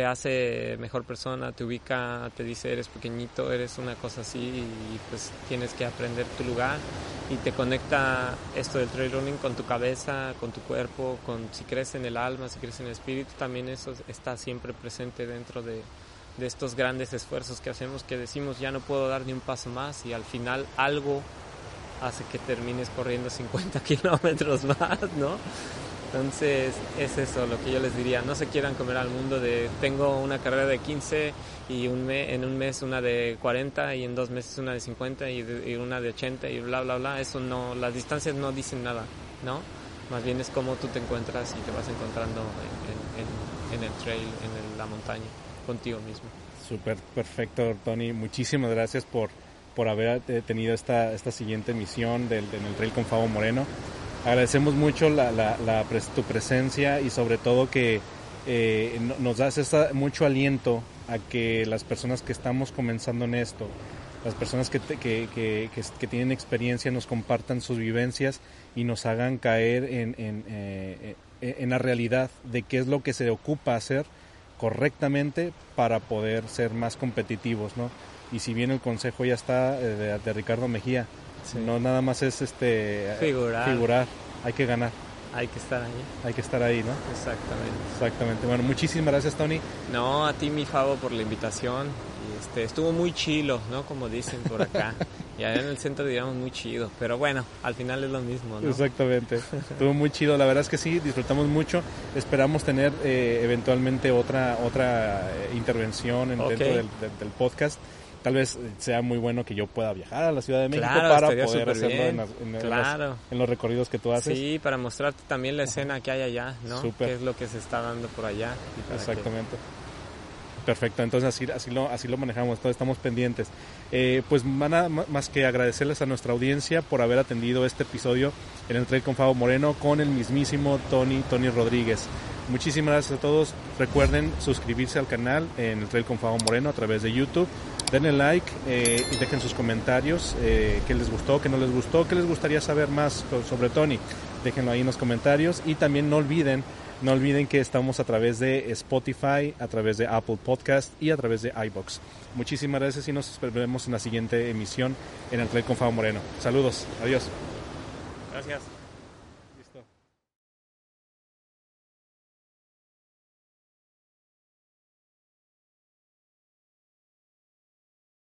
Speaker 2: te hace mejor persona, te ubica, te dice eres pequeñito, eres una cosa así y pues tienes que aprender tu lugar y te conecta esto del trail running con tu cabeza, con tu cuerpo, con si crees en el alma, si crees en el espíritu, también eso está siempre presente dentro de, de estos grandes esfuerzos que hacemos que decimos ya no puedo dar ni un paso más y al final algo hace que termines corriendo 50 [LAUGHS] kilómetros más, ¿no? Entonces es eso lo que yo les diría, no se quieran comer al mundo de tengo una carrera de 15 y un me, en un mes una de 40 y en dos meses una de 50 y, de, y, una de 80 y bla bla bla, eso no, las distancias no dicen nada, ¿no? Más bien es cómo tú te encuentras y te vas encontrando en, el trail, en el, la montaña, contigo mismo.
Speaker 1: Súper, perfecto, Tony. Muchísimas gracias por, por haber eh, tenido esta, esta siguiente misión del, en el trail con Fabo Moreno agradecemos mucho la, la, la, tu presencia y sobre todo que eh, nos das esta, mucho aliento a que las personas que estamos comenzando en esto, las personas que, que tienen experiencia nos compartan sus vivencias y nos hagan caer eh, en la realidad de qué es lo que se ocupa hacer correctamente para poder ser más competitivos, ¿no? Y si bien el consejo ya está eh, de Ricardo Mejía, Sí. No nada más es este
Speaker 2: figurar.
Speaker 1: figurar, hay que ganar.
Speaker 2: Hay que estar ahí.
Speaker 1: Hay que estar ahí, ¿no?
Speaker 2: Exactamente.
Speaker 1: Exactamente. Bueno, muchísimas gracias, Tony.
Speaker 2: No, a ti, mi Favo, por la invitación. Y este, estuvo muy chilo, ¿no? Como dicen por acá. [LAUGHS] y allá en el centro diríamos muy chido. Pero bueno, al final es lo mismo, ¿no?
Speaker 1: Exactamente. estuvo muy chido. La verdad es que sí, disfrutamos mucho. Esperamos tener eh, eventualmente otra, otra eh, intervención okay. dentro del, del, del podcast tal vez sea muy bueno que yo pueda viajar a la Ciudad de México
Speaker 2: claro,
Speaker 1: para poder hacerlo en,
Speaker 2: en, claro.
Speaker 1: los, en, los, recorridos que tú haces.
Speaker 2: Sí, para mostrarte también la escena que hay allá, ¿no? Super. Qué es lo que se está dando por allá.
Speaker 1: Exactamente. Que... Perfecto, entonces así, así, lo, así lo manejamos, todos estamos pendientes. Eh, pues nada más que agradecerles a nuestra audiencia por haber atendido este episodio en el Trail con Fabo Moreno con el mismísimo Tony, Tony Rodríguez. Muchísimas gracias a todos. Recuerden suscribirse al canal en el Trail con Fabo Moreno a través de YouTube denle like eh, y dejen sus comentarios, eh, qué les gustó, qué no les gustó, qué les gustaría saber más sobre Tony. Déjenlo ahí en los comentarios y también no olviden, no olviden que estamos a través de Spotify, a través de Apple Podcast y a través de iBox. Muchísimas gracias y nos vemos en la siguiente emisión en el Trail con Fabo Moreno. Saludos, adiós.